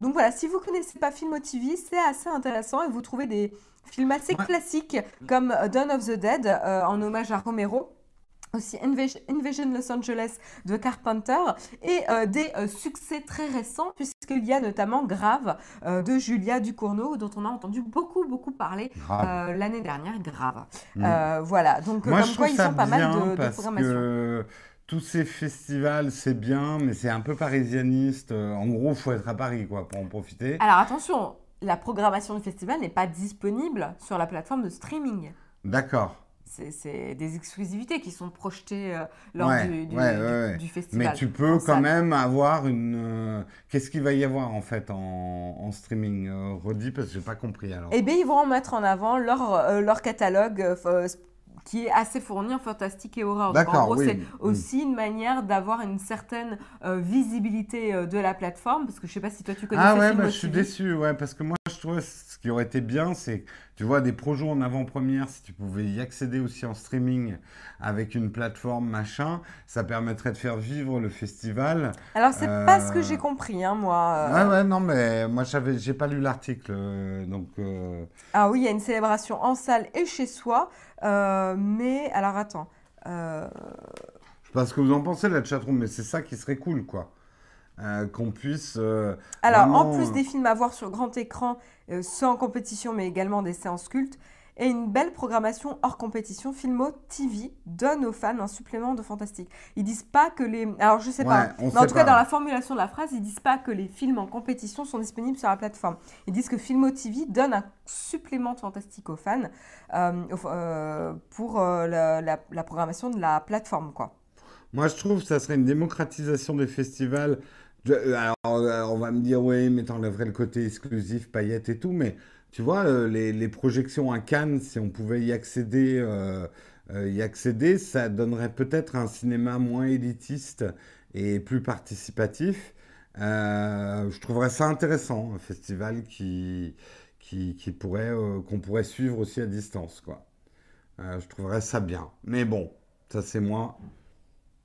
donc voilà, si vous connaissez pas Filmo TV, c'est assez intéressant et vous trouvez des films assez classiques comme Dawn of the Dead en hommage à Romero aussi Invasion Los Angeles de Carpenter et euh, des euh, succès très récents puisqu'il y a notamment Grave euh, de Julia Ducournau dont on a entendu beaucoup beaucoup parler l'année dernière Grave mm. voilà donc Moi, comme quoi ils ont pas mal de, de programmation tous ces festivals, c'est bien, mais c'est un peu parisianiste. En gros, il faut être à Paris quoi, pour en profiter. Alors attention, la programmation du festival n'est pas disponible sur la plateforme de streaming. D'accord c'est des exclusivités qui sont projetées euh, lors du, festival. Mais tu peux quand même avoir une. Euh, qu'est-ce qu'il va y avoir en fait en, streaming? Euh, Redis, parce que j'ai pas compris alors. Eh bien, ils vont en mettre en avant leur, leur catalogue qui est assez fourni en fantastique et horreur. en gros, c'est aussi une manière d'avoir une certaine visibilité de la plateforme, parce que je sais pas si toi tu connais. Ah ouais, bah, je suis déçu, ouais, parce que moi je trouvais ce qui aurait été bien, c'est tu vois, des projets en avant-première, si tu pouvais y accéder aussi en streaming avec une plateforme, machin, ça permettrait de faire vivre le festival. Alors, c'est pas ce que j'ai euh, compris, hein, moi. Ouais, ouais, non, mais moi, j'ai pas lu l'article, euh, donc... Euh, ah oui, il y a une célébration en salle et chez soi, mais... Alors, attends. Je sais pas ce que vous en pensez, la chatroom, mais c'est ça qui serait cool, quoi. Qu'on puisse. Alors, en plus des films à voir sur grand écran euh, sans compétition, mais également des séances cultes. Et une belle programmation hors compétition, Filmo TV donne aux fans un supplément de fantastique. Ils disent pas que les. Alors je sais pas. Mais en tout cas, dans la formulation de la phrase, ils disent pas que les films en compétition sont disponibles sur la plateforme. Ils disent que Filmo TV donne un supplément de fantastique aux fans euh, euh, pour la, la, programmation de la plateforme, quoi. Moi, je trouve que ça serait une démocratisation des festivals euh, alors, euh, on va me dire, oui, mais t'enlèverais le côté exclusif, paillettes et tout, mais tu vois, euh, les, projections à Cannes, si on pouvait y accéder, y accéder, ça donnerait peut-être un cinéma moins élitiste et plus participatif. je trouverais ça intéressant, un festival qui, qui pourrait, qu'on pourrait suivre aussi à distance, quoi. je trouverais ça bien. Mais bon, ça c'est moi.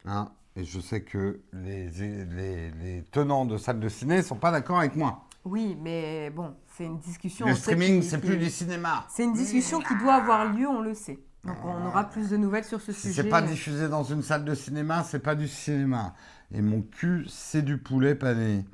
Hein et je sais que les, les, tenants de salles de ciné ne sont pas d'accord avec moi. Oui, mais bon, c'est une discussion. Le streaming, c'est plus du cinéma. C'est une discussion qui doit avoir lieu, on le sait. Donc on aura plus de nouvelles sur ce sujet. Si c'est pas diffusé dans une salle de cinéma, c'est pas du cinéma. Et mon cul, c'est du poulet pané.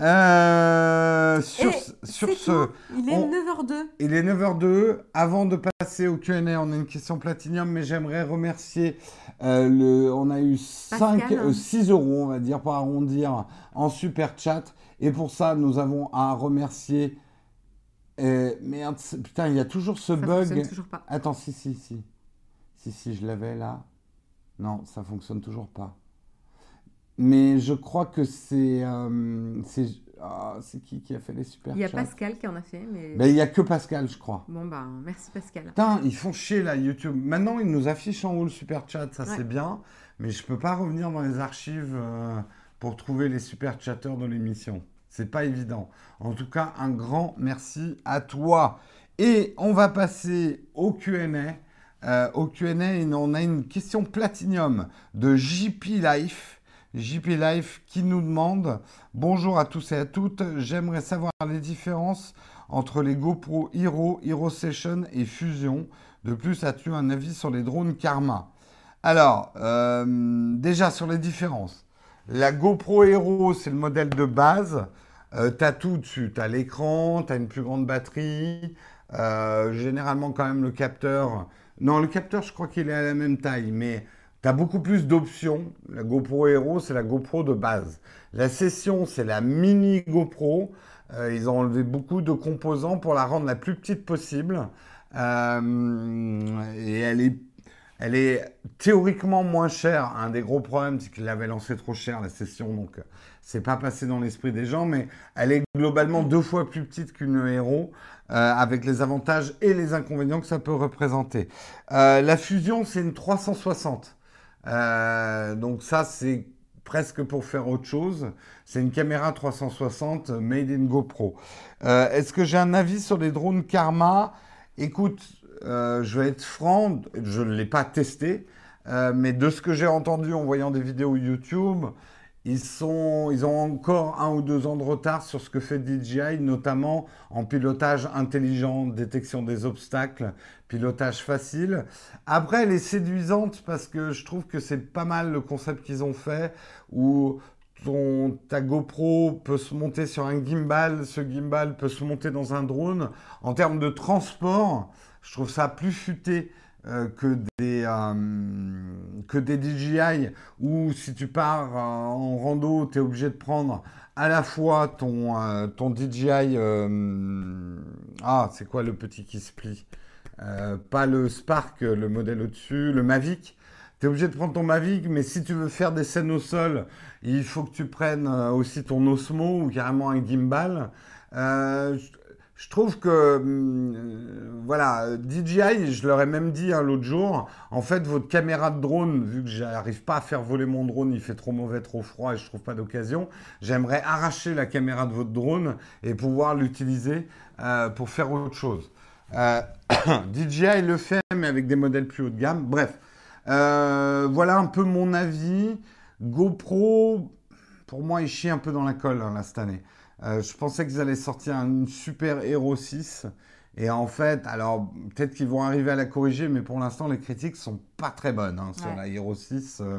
Euh, sur, sur ce, il est 9h02. Il est 9h02. Avant de passer au Q&A, on a une question platinium, mais j'aimerais remercier euh, le. On a eu 5, 6 euh, euros, on va dire, pour arrondir, en super chat. Et pour ça, nous avons à remercier. merde, putain, il y a toujours ce bug. Toujours pas. Attends, si, si, si. Si, si, je l'avais là. Non, ça fonctionne toujours pas. Mais je crois que c'est. Euh, ah, c'est qui qui a fait les super Il y a Pascal qui en a fait. Mais ben, il n'y a que Pascal, je crois. Bon, ben, merci Pascal. Putain, ils font chier là, YouTube. Maintenant, ils nous affichent en haut le super chat, ça c'est bien. Mais je peux pas revenir dans les archives euh, pour trouver les super chatteurs de l'émission. C'est pas évident. En tout cas, un grand merci à toi. Et on va passer au QA. Euh, au QA, on a une question platinium de JP Life. JP Life qui nous demande Bonjour à tous et à toutes, j'aimerais savoir les différences entre les GoPro Hero, Hero Session et Fusion. De plus, as-tu un avis sur les drones Karma? Alors, euh, déjà sur les différences. La GoPro Hero, c'est le modèle de base. Euh, tu tout dessus. Tu as l'écran, tu as une plus grande batterie. Euh, généralement, quand même, le capteur. Non, le capteur, je crois qu'il est à la même taille, mais tu beaucoup plus d'options. La GoPro Hero, c'est la GoPro de base. La session, c'est la mini GoPro. Euh, ils ont enlevé beaucoup de composants pour la rendre la plus petite possible. Euh, et elle est, Elle est théoriquement moins chère. Un des gros problèmes, c'est qu'il avait lancé trop cher la session, donc c'est pas passé dans l'esprit des gens, mais elle est globalement deux fois plus petite qu'une Hero, euh, avec les avantages et les inconvénients que ça peut représenter. La Fusion, c'est une 360. Euh, donc ça, c'est presque pour faire autre chose. C'est une caméra 360 made in GoPro. Est-ce que j'ai un avis sur les drones Karma? Écoute, je vais être franc, je ne l'ai pas testé, mais de ce que j'ai entendu en voyant des vidéos YouTube, ils, sont, ils ont encore un ou deux ans de retard sur ce que fait DJI, notamment en pilotage intelligent, détection des obstacles, pilotage facile. Après, elle est séduisante parce que je trouve que c'est pas mal le concept qu'ils ont fait, où ton, ta GoPro peut se monter sur un gimbal, ce gimbal peut se monter dans un drone. En termes de transport, je trouve ça plus futé euh, que, des, euh, que des DJI où si tu pars euh, en rando, tu es obligé de prendre à la fois ton, ton DJI. ah, c'est quoi le petit qui se plie Pas le Spark, le modèle au-dessus, le Mavic. Tu es obligé de prendre ton Mavic, mais si tu veux faire des scènes au sol, il faut que tu prennes aussi ton Osmo ou carrément un gimbal. Je trouve que, hum, euh, voilà, DJI, je leur ai même dit hein, l'autre jour, en fait, votre caméra de drone, vu que j'arrive pas à faire voler mon drone, il fait trop mauvais, trop froid et je trouve pas d'occasion, j'aimerais arracher la caméra de votre drone et pouvoir l'utiliser euh, pour faire autre chose. Euh, DJI le fait, mais avec des modèles plus haut de gamme. Bref, voilà un peu mon avis. GoPro, pour moi, il chie un peu dans la colle hein, cette année. Euh, je pensais qu'ils allaient sortir un super Hero 6. Et en fait, alors peut-être qu'ils vont arriver à la corriger, mais pour l'instant, les critiques sont pas très bonnes hein, sur la Hero 6. Euh,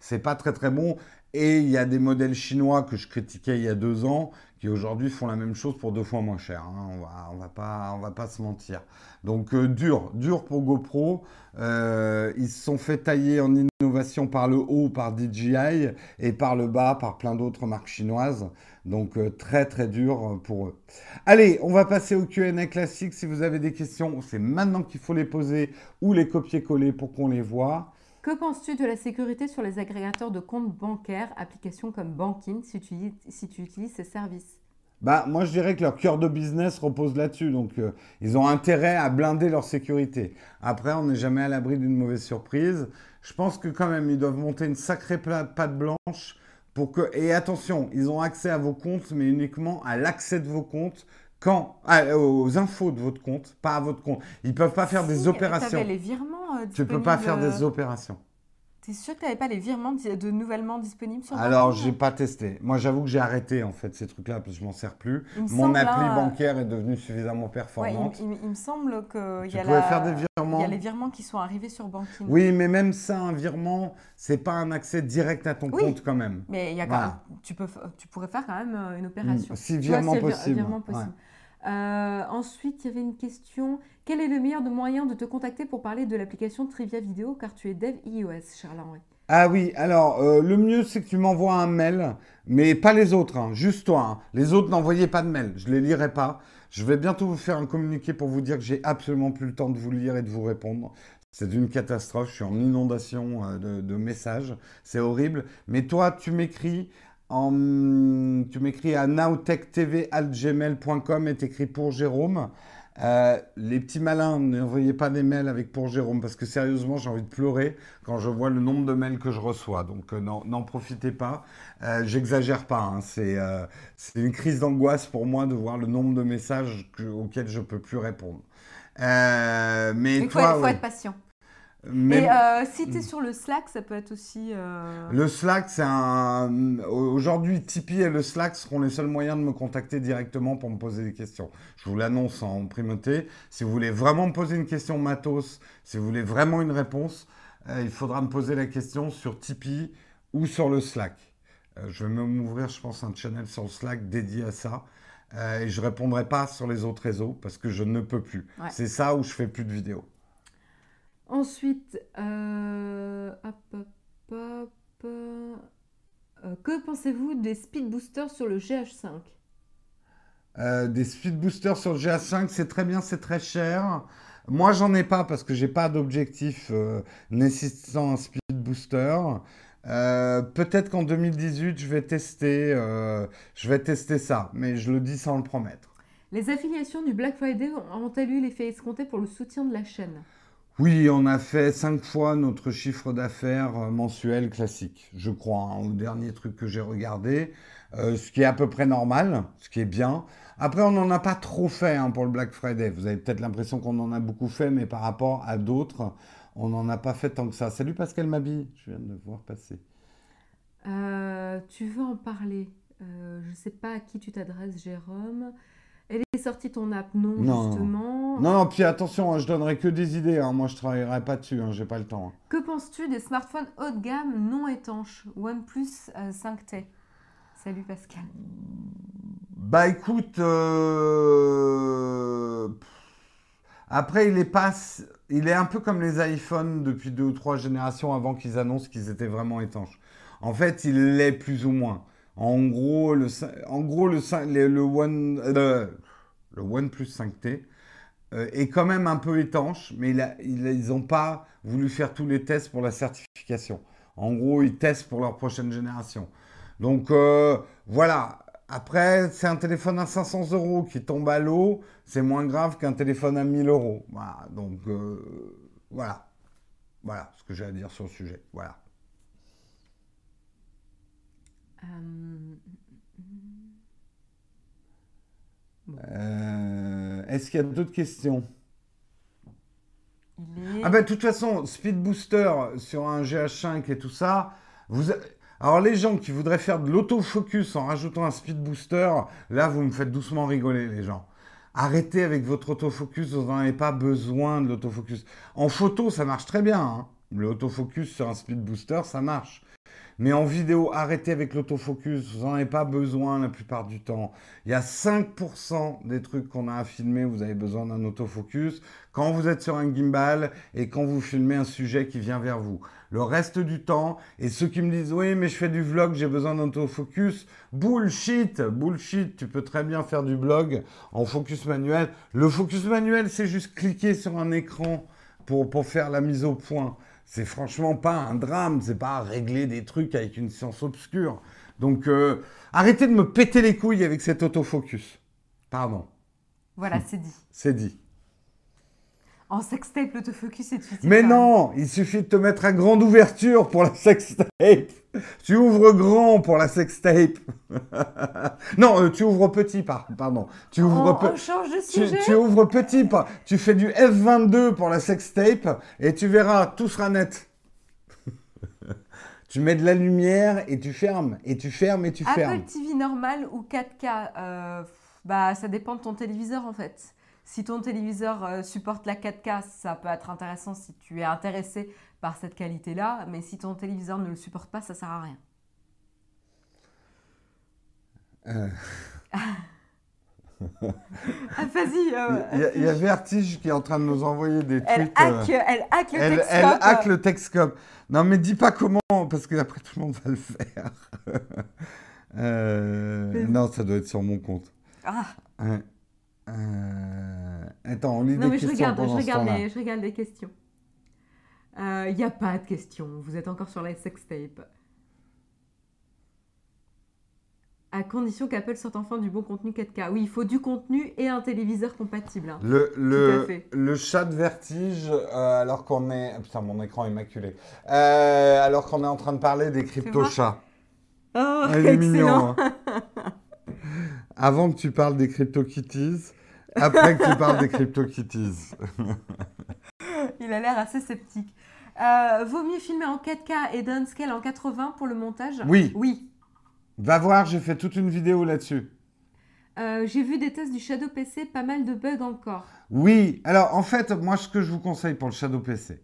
c'est pas très très bon. Et il y a des modèles chinois que je critiquais il y a deux ans qui aujourd'hui font la même chose pour deux fois moins cher. Hein. On va, on va pas, va pas se mentir. Donc euh, dur, dur pour GoPro. Euh, ils se sont fait tailler en innovation par le haut par DJI et par le bas par plein d'autres marques chinoises. Donc euh, très très dur pour eux. Allez, on va passer au Q&A classique. Si vous avez des questions, c'est maintenant qu'il faut les poser ou les copier-coller pour qu'on les voit. Que penses-tu de la sécurité sur les agrégateurs de comptes bancaires, applications comme Banking, si tu, utilises ces services? Bah, moi, je dirais que leur cœur de business repose là-dessus. Donc, euh, ils ont intérêt à blinder leur sécurité. Après, on n'est jamais à l'abri d'une mauvaise surprise. Je pense que quand même, ils doivent monter une sacrée patte blanche pour que... Et attention, ils ont accès à vos comptes, mais uniquement à l'accès de vos comptes quand ah, aux infos de votre compte, pas à votre compte. Ils peuvent pas faire des opérations. les virements. Euh, tu peux pas faire des opérations. Tu es sûr que tu n'avais pas les virements de nouvellement disponibles sur Alors, j'ai pas testé. Moi, j'avoue que j'ai arrêté en fait ces trucs-là parce que je m'en sers plus. Mon appli hein, bancaire est devenue suffisamment performante. il, me semble qu'il y, a faire des virements. y a les virements qui sont arrivés sur Banking. Oui, mais même ça, un virement, c'est pas un accès direct à ton compte quand même. Mais il y a quand même, tu, peux, tu pourrais faire quand même euh, une opération. Si virement possible. Euh, ensuite, il y avait une question. Quel est le meilleur moyen de te contacter pour parler de l'application Trivia Vidéo car tu es dev iOS, Charles-Henri? Ah oui, alors euh, le mieux c'est que tu m'envoies un mail, mais pas les autres, hein, juste toi. Hein. Les autres n'envoyez pas de mail, je les lirai pas. Je vais bientôt vous faire un communiqué pour vous dire que j'ai absolument plus le temps de vous lire et de vous répondre. C'est une catastrophe, je suis en inondation euh, de, de messages, c'est horrible. Mais toi, tu m'écris tu m'écris à nowtechtv.gmail.com et t'écris pour Jérôme. Euh, les petits malins, n'envoyez pas des mails avec pour Jérôme parce que sérieusement, j'ai envie de pleurer quand je vois le nombre de mails que je reçois. Donc, euh, n'en profitez pas. Euh, J'exagère pas. Hein. C'est une crise d'angoisse pour moi de voir le nombre de messages auxquels je peux plus répondre. mais il faut, toi, faut être patient. Mais euh, si tu es sur le Slack, ça peut être aussi. Euh, le Slack, c'est un. Aujourd'hui, Tipeee et le Slack seront les seuls moyens de me contacter directement pour me poser des questions. Je vous l'annonce en primauté. Si vous voulez vraiment me poser une question matos, si vous voulez vraiment une réponse, euh, il faudra me poser la question sur Tipeee ou sur le Slack. je vais même ouvrir, je pense, un channel sur le Slack dédié à ça. et je répondrai pas sur les autres réseaux parce que je ne peux plus. C'est ça où je fais plus de vidéos. Ensuite, euh, euh, que pensez-vous des speed boosters sur le GH5 euh, Des speed boosters sur le GH5, c'est très bien, c'est très cher. Moi, j'en ai pas parce que j'ai pas d'objectif nécessitant un speed booster. Euh, peut-être qu'en 2018, je vais tester, euh, je vais tester ça, mais je le dis sans le promettre. Les affiliations du Black Friday ont-elles eu l'effet escompté pour le soutien de la chaîne? Oui, on a fait cinq fois notre chiffre d'affaires euh, mensuel classique, je crois, hein, au dernier truc que j'ai regardé, euh, ce qui est à peu près normal, ce qui est bien. Après, on n'en a pas trop fait hein, pour le Black Friday. Vous avez peut-être l'impression qu'on en a beaucoup fait, mais par rapport à d'autres, on n'en a pas fait tant que ça. Salut Pascal Mabille, je viens de voir passer. Euh, tu veux en parler? Je ne sais pas à qui tu t'adresses, Jérôme. Elle est sortie ton app, non, Non. justement. Non, non, puis attention, hein, je donnerai que des idées. hein. Moi, je travaillerai pas dessus, hein, j'ai pas le temps. hein. Que penses-tu des smartphones haut de gamme non étanches OnePlus euh, 5T Salut Pascal. Bah écoute, euh, après il est pas, il est un peu comme les iPhones depuis deux ou trois générations avant qu'ils annoncent qu'ils étaient vraiment étanches. En fait, il l'est plus ou moins. En gros, le, One, euh, OnePlus 5T euh, est quand même un peu étanche, mais ils n'ont pas voulu faire tous les tests pour la certification. En gros, ils testent pour leur prochaine génération. Donc euh, voilà. Après, c'est un téléphone à 500 euros qui tombe à l'eau, c'est moins grave qu'un téléphone à 1000 euros. Voilà. Donc voilà. Voilà ce que j'ai à dire sur le sujet. Voilà. Euh, Euh, Est-ce qu'il y a d'autres questions? Est... Ah ben, de toute façon, Speed Booster sur un GH5 et tout ça, vous... Alors les gens qui voudraient faire de l'autofocus en rajoutant un Speed Booster, là vous me faites doucement rigoler les gens. Arrêtez avec votre autofocus, vous n'en avez pas besoin de l'autofocus. En photo, ça marche très bien. hein. L'autofocus sur un Speed Booster, ça marche. Mais en vidéo, arrêtez avec l'autofocus, vous n'en avez pas besoin la plupart du temps. Il y a 5% des trucs qu'on a à filmer, vous avez besoin d'un autofocus. Quand vous êtes sur un gimbal et quand vous filmez un sujet qui vient vers vous. Le reste du temps, et ceux qui me disent oui mais je fais du vlog, j'ai besoin d'un autofocus, bullshit, bullshit, tu peux très bien faire du blog en focus manuel. Le focus manuel c'est juste cliquer sur un écran pour, pour faire la mise au point. C'est franchement pas un drame, c'est pas régler des trucs avec une science obscure. Donc euh, arrêtez de me péter les couilles avec cet autofocus. Pardon, Voilà, c'est dit. c'est dit. En sextape, l'autofocus est utilisé. Mais non, il suffit de te mettre à grande ouverture pour la sextape. Tu ouvres grand pour la sextape. non, euh, tu ouvres petit, par- pardon. Tu même. ouvres, On, pe- on change de tu, sujet tu ouvres petit, tu fais du F22 pour la sextape et tu verras, tout sera net. tu mets de la lumière et tu fermes, et tu fermes et tu fermes. Apple TV normal ou 4K euh, Bah, ça dépend de ton téléviseur en fait. Si ton téléviseur euh, supporte la 4K, ça peut être intéressant si tu es intéressé par cette qualité-là. Mais si ton téléviseur ne le supporte pas, ça sert à rien. Euh. ah, vas-y. euh, Il y, a- il y a Vertige qui est en train de nous envoyer des elle, tweets. euh, hack, elle hack le Elle, elle hack le. Non, mais dis pas comment, parce que après tout le monde va le faire. Euh, non, ça doit être sur mon compte. Ah. Euh, Attends, on lit non, des mais je questions regarde, je, pendant ce regarde les, je regarde les questions. Il n'y a pas de questions. Vous êtes encore sur la sextape. À condition qu'Apple sorte enfin du bon contenu 4K. Oui, il faut du contenu et un téléviseur compatible. hein. Le, le, fait. le chat de vertige, euh, alors qu'on est... ah, Putain, mon écran est immaculé. Euh, alors qu'on est en train de parler des crypto-chats. Oh, Ah, il est mignon. hein. Avant que tu parles des crypto-kitties, après que tu parles des crypto-kitties. Il a l'air assez sceptique. Euh, vaut mieux filmer en 4K et downscale en 80 pour le montage? Oui, Oui. va voir, j'ai fait toute une vidéo là-dessus. Euh, J'ai vu des tests du Shadow PC, pas mal de bugs encore. Oui, alors en fait, moi ce que je vous conseille pour le Shadow PC,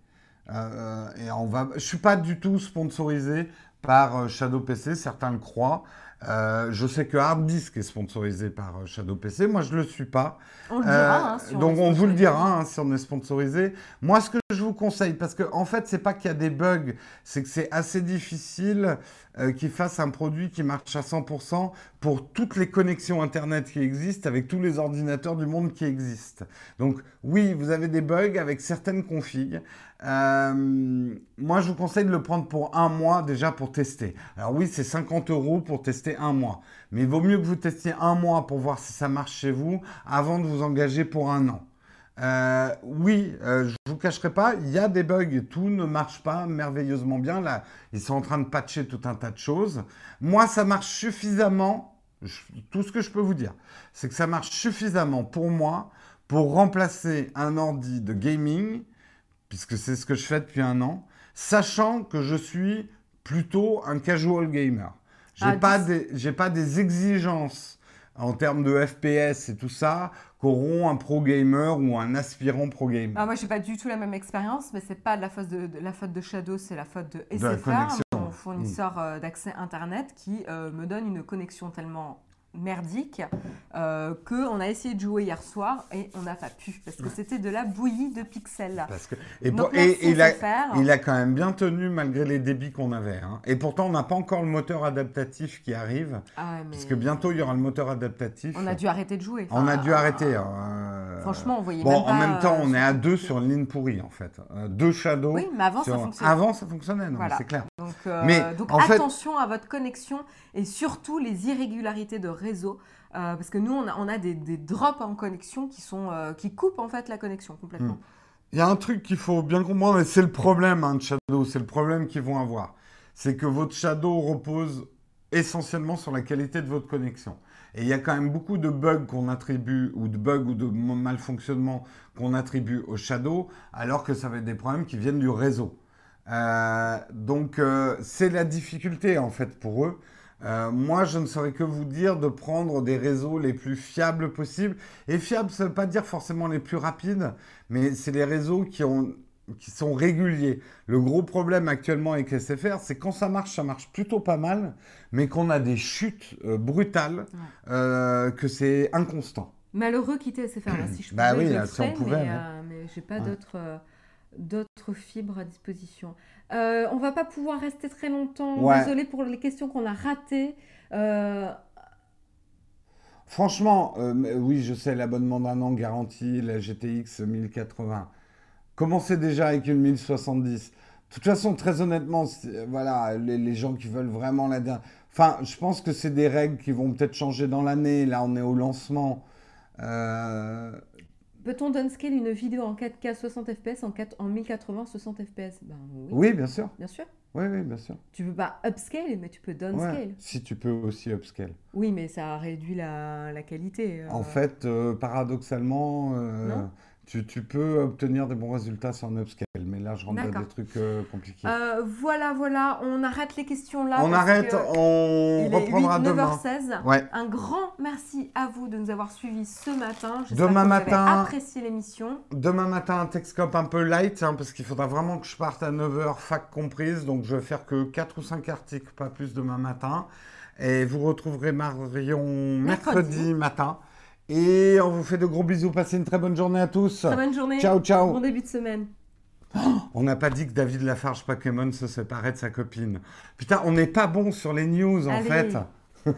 euh, et on va, je suis pas du tout sponsorisé par euh, Shadow PC, certains le croient. Euh, je sais que Hard Disk est sponsorisé par euh, Shadow PC, moi je le suis pas. On le Euh, dira. hein, si donc on vous le dira hein, si on est sponsorisé. Moi ce que je vous conseille, parce que en fait, c'est pas qu'il y a des bugs, c'est que c'est assez difficile euh, qu'ils fassent un produit qui marche à 100% pour toutes les connexions Internet qui existent, avec tous les ordinateurs du monde qui existent. Donc oui, vous avez des bugs avec certaines configs. Euh, moi, je vous conseille de le prendre pour un mois déjà pour tester. Alors oui, c'est 50 euros pour tester un mois. Mais il vaut mieux que vous testiez un mois pour voir si ça marche chez vous avant de vous engager pour un an. Euh, oui, euh, je ne vous cacherai pas, il y a des bugs, tout ne marche pas merveilleusement bien. Là, ils sont en train de patcher tout un tas de choses. Moi, ça marche suffisamment. tout ce que je peux vous dire, c'est que ça marche suffisamment pour moi pour remplacer un ordi de gaming puisque c'est ce que je fais depuis un an, sachant que je suis plutôt un casual gamer. J'ai n'ai ah, pas des, pas des exigences en termes de FPS et tout ça qu'auront un pro gamer ou un aspirant pro gamer. Ah, moi, j'ai pas du tout la même expérience, mais c'est pas de la faute de, la faute de Shadow, c'est la faute de SFR, mon fournisseur euh, d'accès internet, qui euh, me donne une connexion tellement merdique euh, qu'on a essayé de jouer hier soir et on n'a pas pu parce que c'était de la bouillie de pixels. Parce que, et, et, il, a, il, a, quand même bien tenu malgré les débits qu'on avait. Hein. Et pourtant, on n'a pas encore le moteur adaptatif qui arrive. Ah Puisque bientôt, il y aura le moteur adaptatif. On a dû arrêter de jouer. on a dû arrêter. Hein, euh, Franchement, on voyait bon, même pas, en même temps, on est à deux sur une ligne pourrie en fait. Euh, deux shadows. Oui, mais avant, ça fonctionnait. Avant, ça fonctionnait, c'est clair. Donc, mais donc attention à votre connexion et surtout les irrégularités de réseau. Euh, parce que nous, on a, des, drops en connexion qui, sont, euh, qui coupent en fait la connexion complètement. Hmm. Il y a un truc qu'il faut bien comprendre, et c'est le problème hein, de Shadow, c'est le problème qu'ils vont avoir. C'est que votre Shadow repose essentiellement sur la qualité de votre connexion. Et il y a quand même beaucoup de bugs qu'on attribue, ou de bugs ou de malfonctionnements qu'on attribue au Shadow, alors que ça va être des problèmes qui viennent du réseau. Euh, donc c'est la difficulté en fait pour eux. Euh, moi, je ne saurais que vous dire de prendre des réseaux les plus fiables possibles. Et fiables, ça ne veut pas dire forcément les plus rapides, mais c'est les réseaux qui, ont, qui sont réguliers. Le gros problème actuellement avec SFR, c'est quand ça marche, ça marche plutôt pas mal, mais qu'on a des chutes euh, brutales, euh, que c'est inconstant. Malheureux quitter SFR, si je bah pouvais, oui, je si on pouvait, mais, mais j'ai pas d'autres d'autres fibres à disposition. Euh, on va pas pouvoir rester très longtemps. Désolé pour les questions qu'on a ratées. Euh, Franchement, euh, oui, je sais, l'abonnement d'un an garanti, la GTX 1080. Commencez déjà avec une 1070. De toute façon, très honnêtement, voilà, les, gens qui veulent vraiment la dernière. Enfin, je pense que c'est des règles qui vont peut-être changer dans l'année. Là, on est au lancement. Euh, Peut-on downscale une vidéo en 4K 60 fps en, en 1080 60 fps ben, oui. bien sûr. Bien sûr. Oui, oui, bien sûr. Tu peux pas upscale, mais tu peux downscale. si tu peux aussi upscale. Oui, mais ça réduit la, la qualité. Euh. En fait, euh, paradoxalement, euh, tu, tu, peux obtenir des bons résultats un upscale, mais là, je rentre dans des trucs euh, compliqués. Euh, voilà, voilà, on arrête les questions là. On arrête, on reprendra demain. 9h16. Ouais. Un grand merci à vous de nous avoir suivis ce matin. Demain que matin. Vous avez apprécié l'émission. Demain matin, un Texcope un peu light, hein, parce qu'il faudra vraiment que je parte à 9h, fac comprise. Donc, je vais faire que 4 ou 5 articles, pas plus demain matin. Et vous retrouverez Marion mercredi matin. Et on vous fait de gros bisous. Passez une très bonne journée à tous. Très bonne journée. Ciao, ciao. Bon début de semaine. on n'a pas dit que David Lafarge Pokémon se séparait de sa copine. Putain, on n'est pas bon sur les news en fait.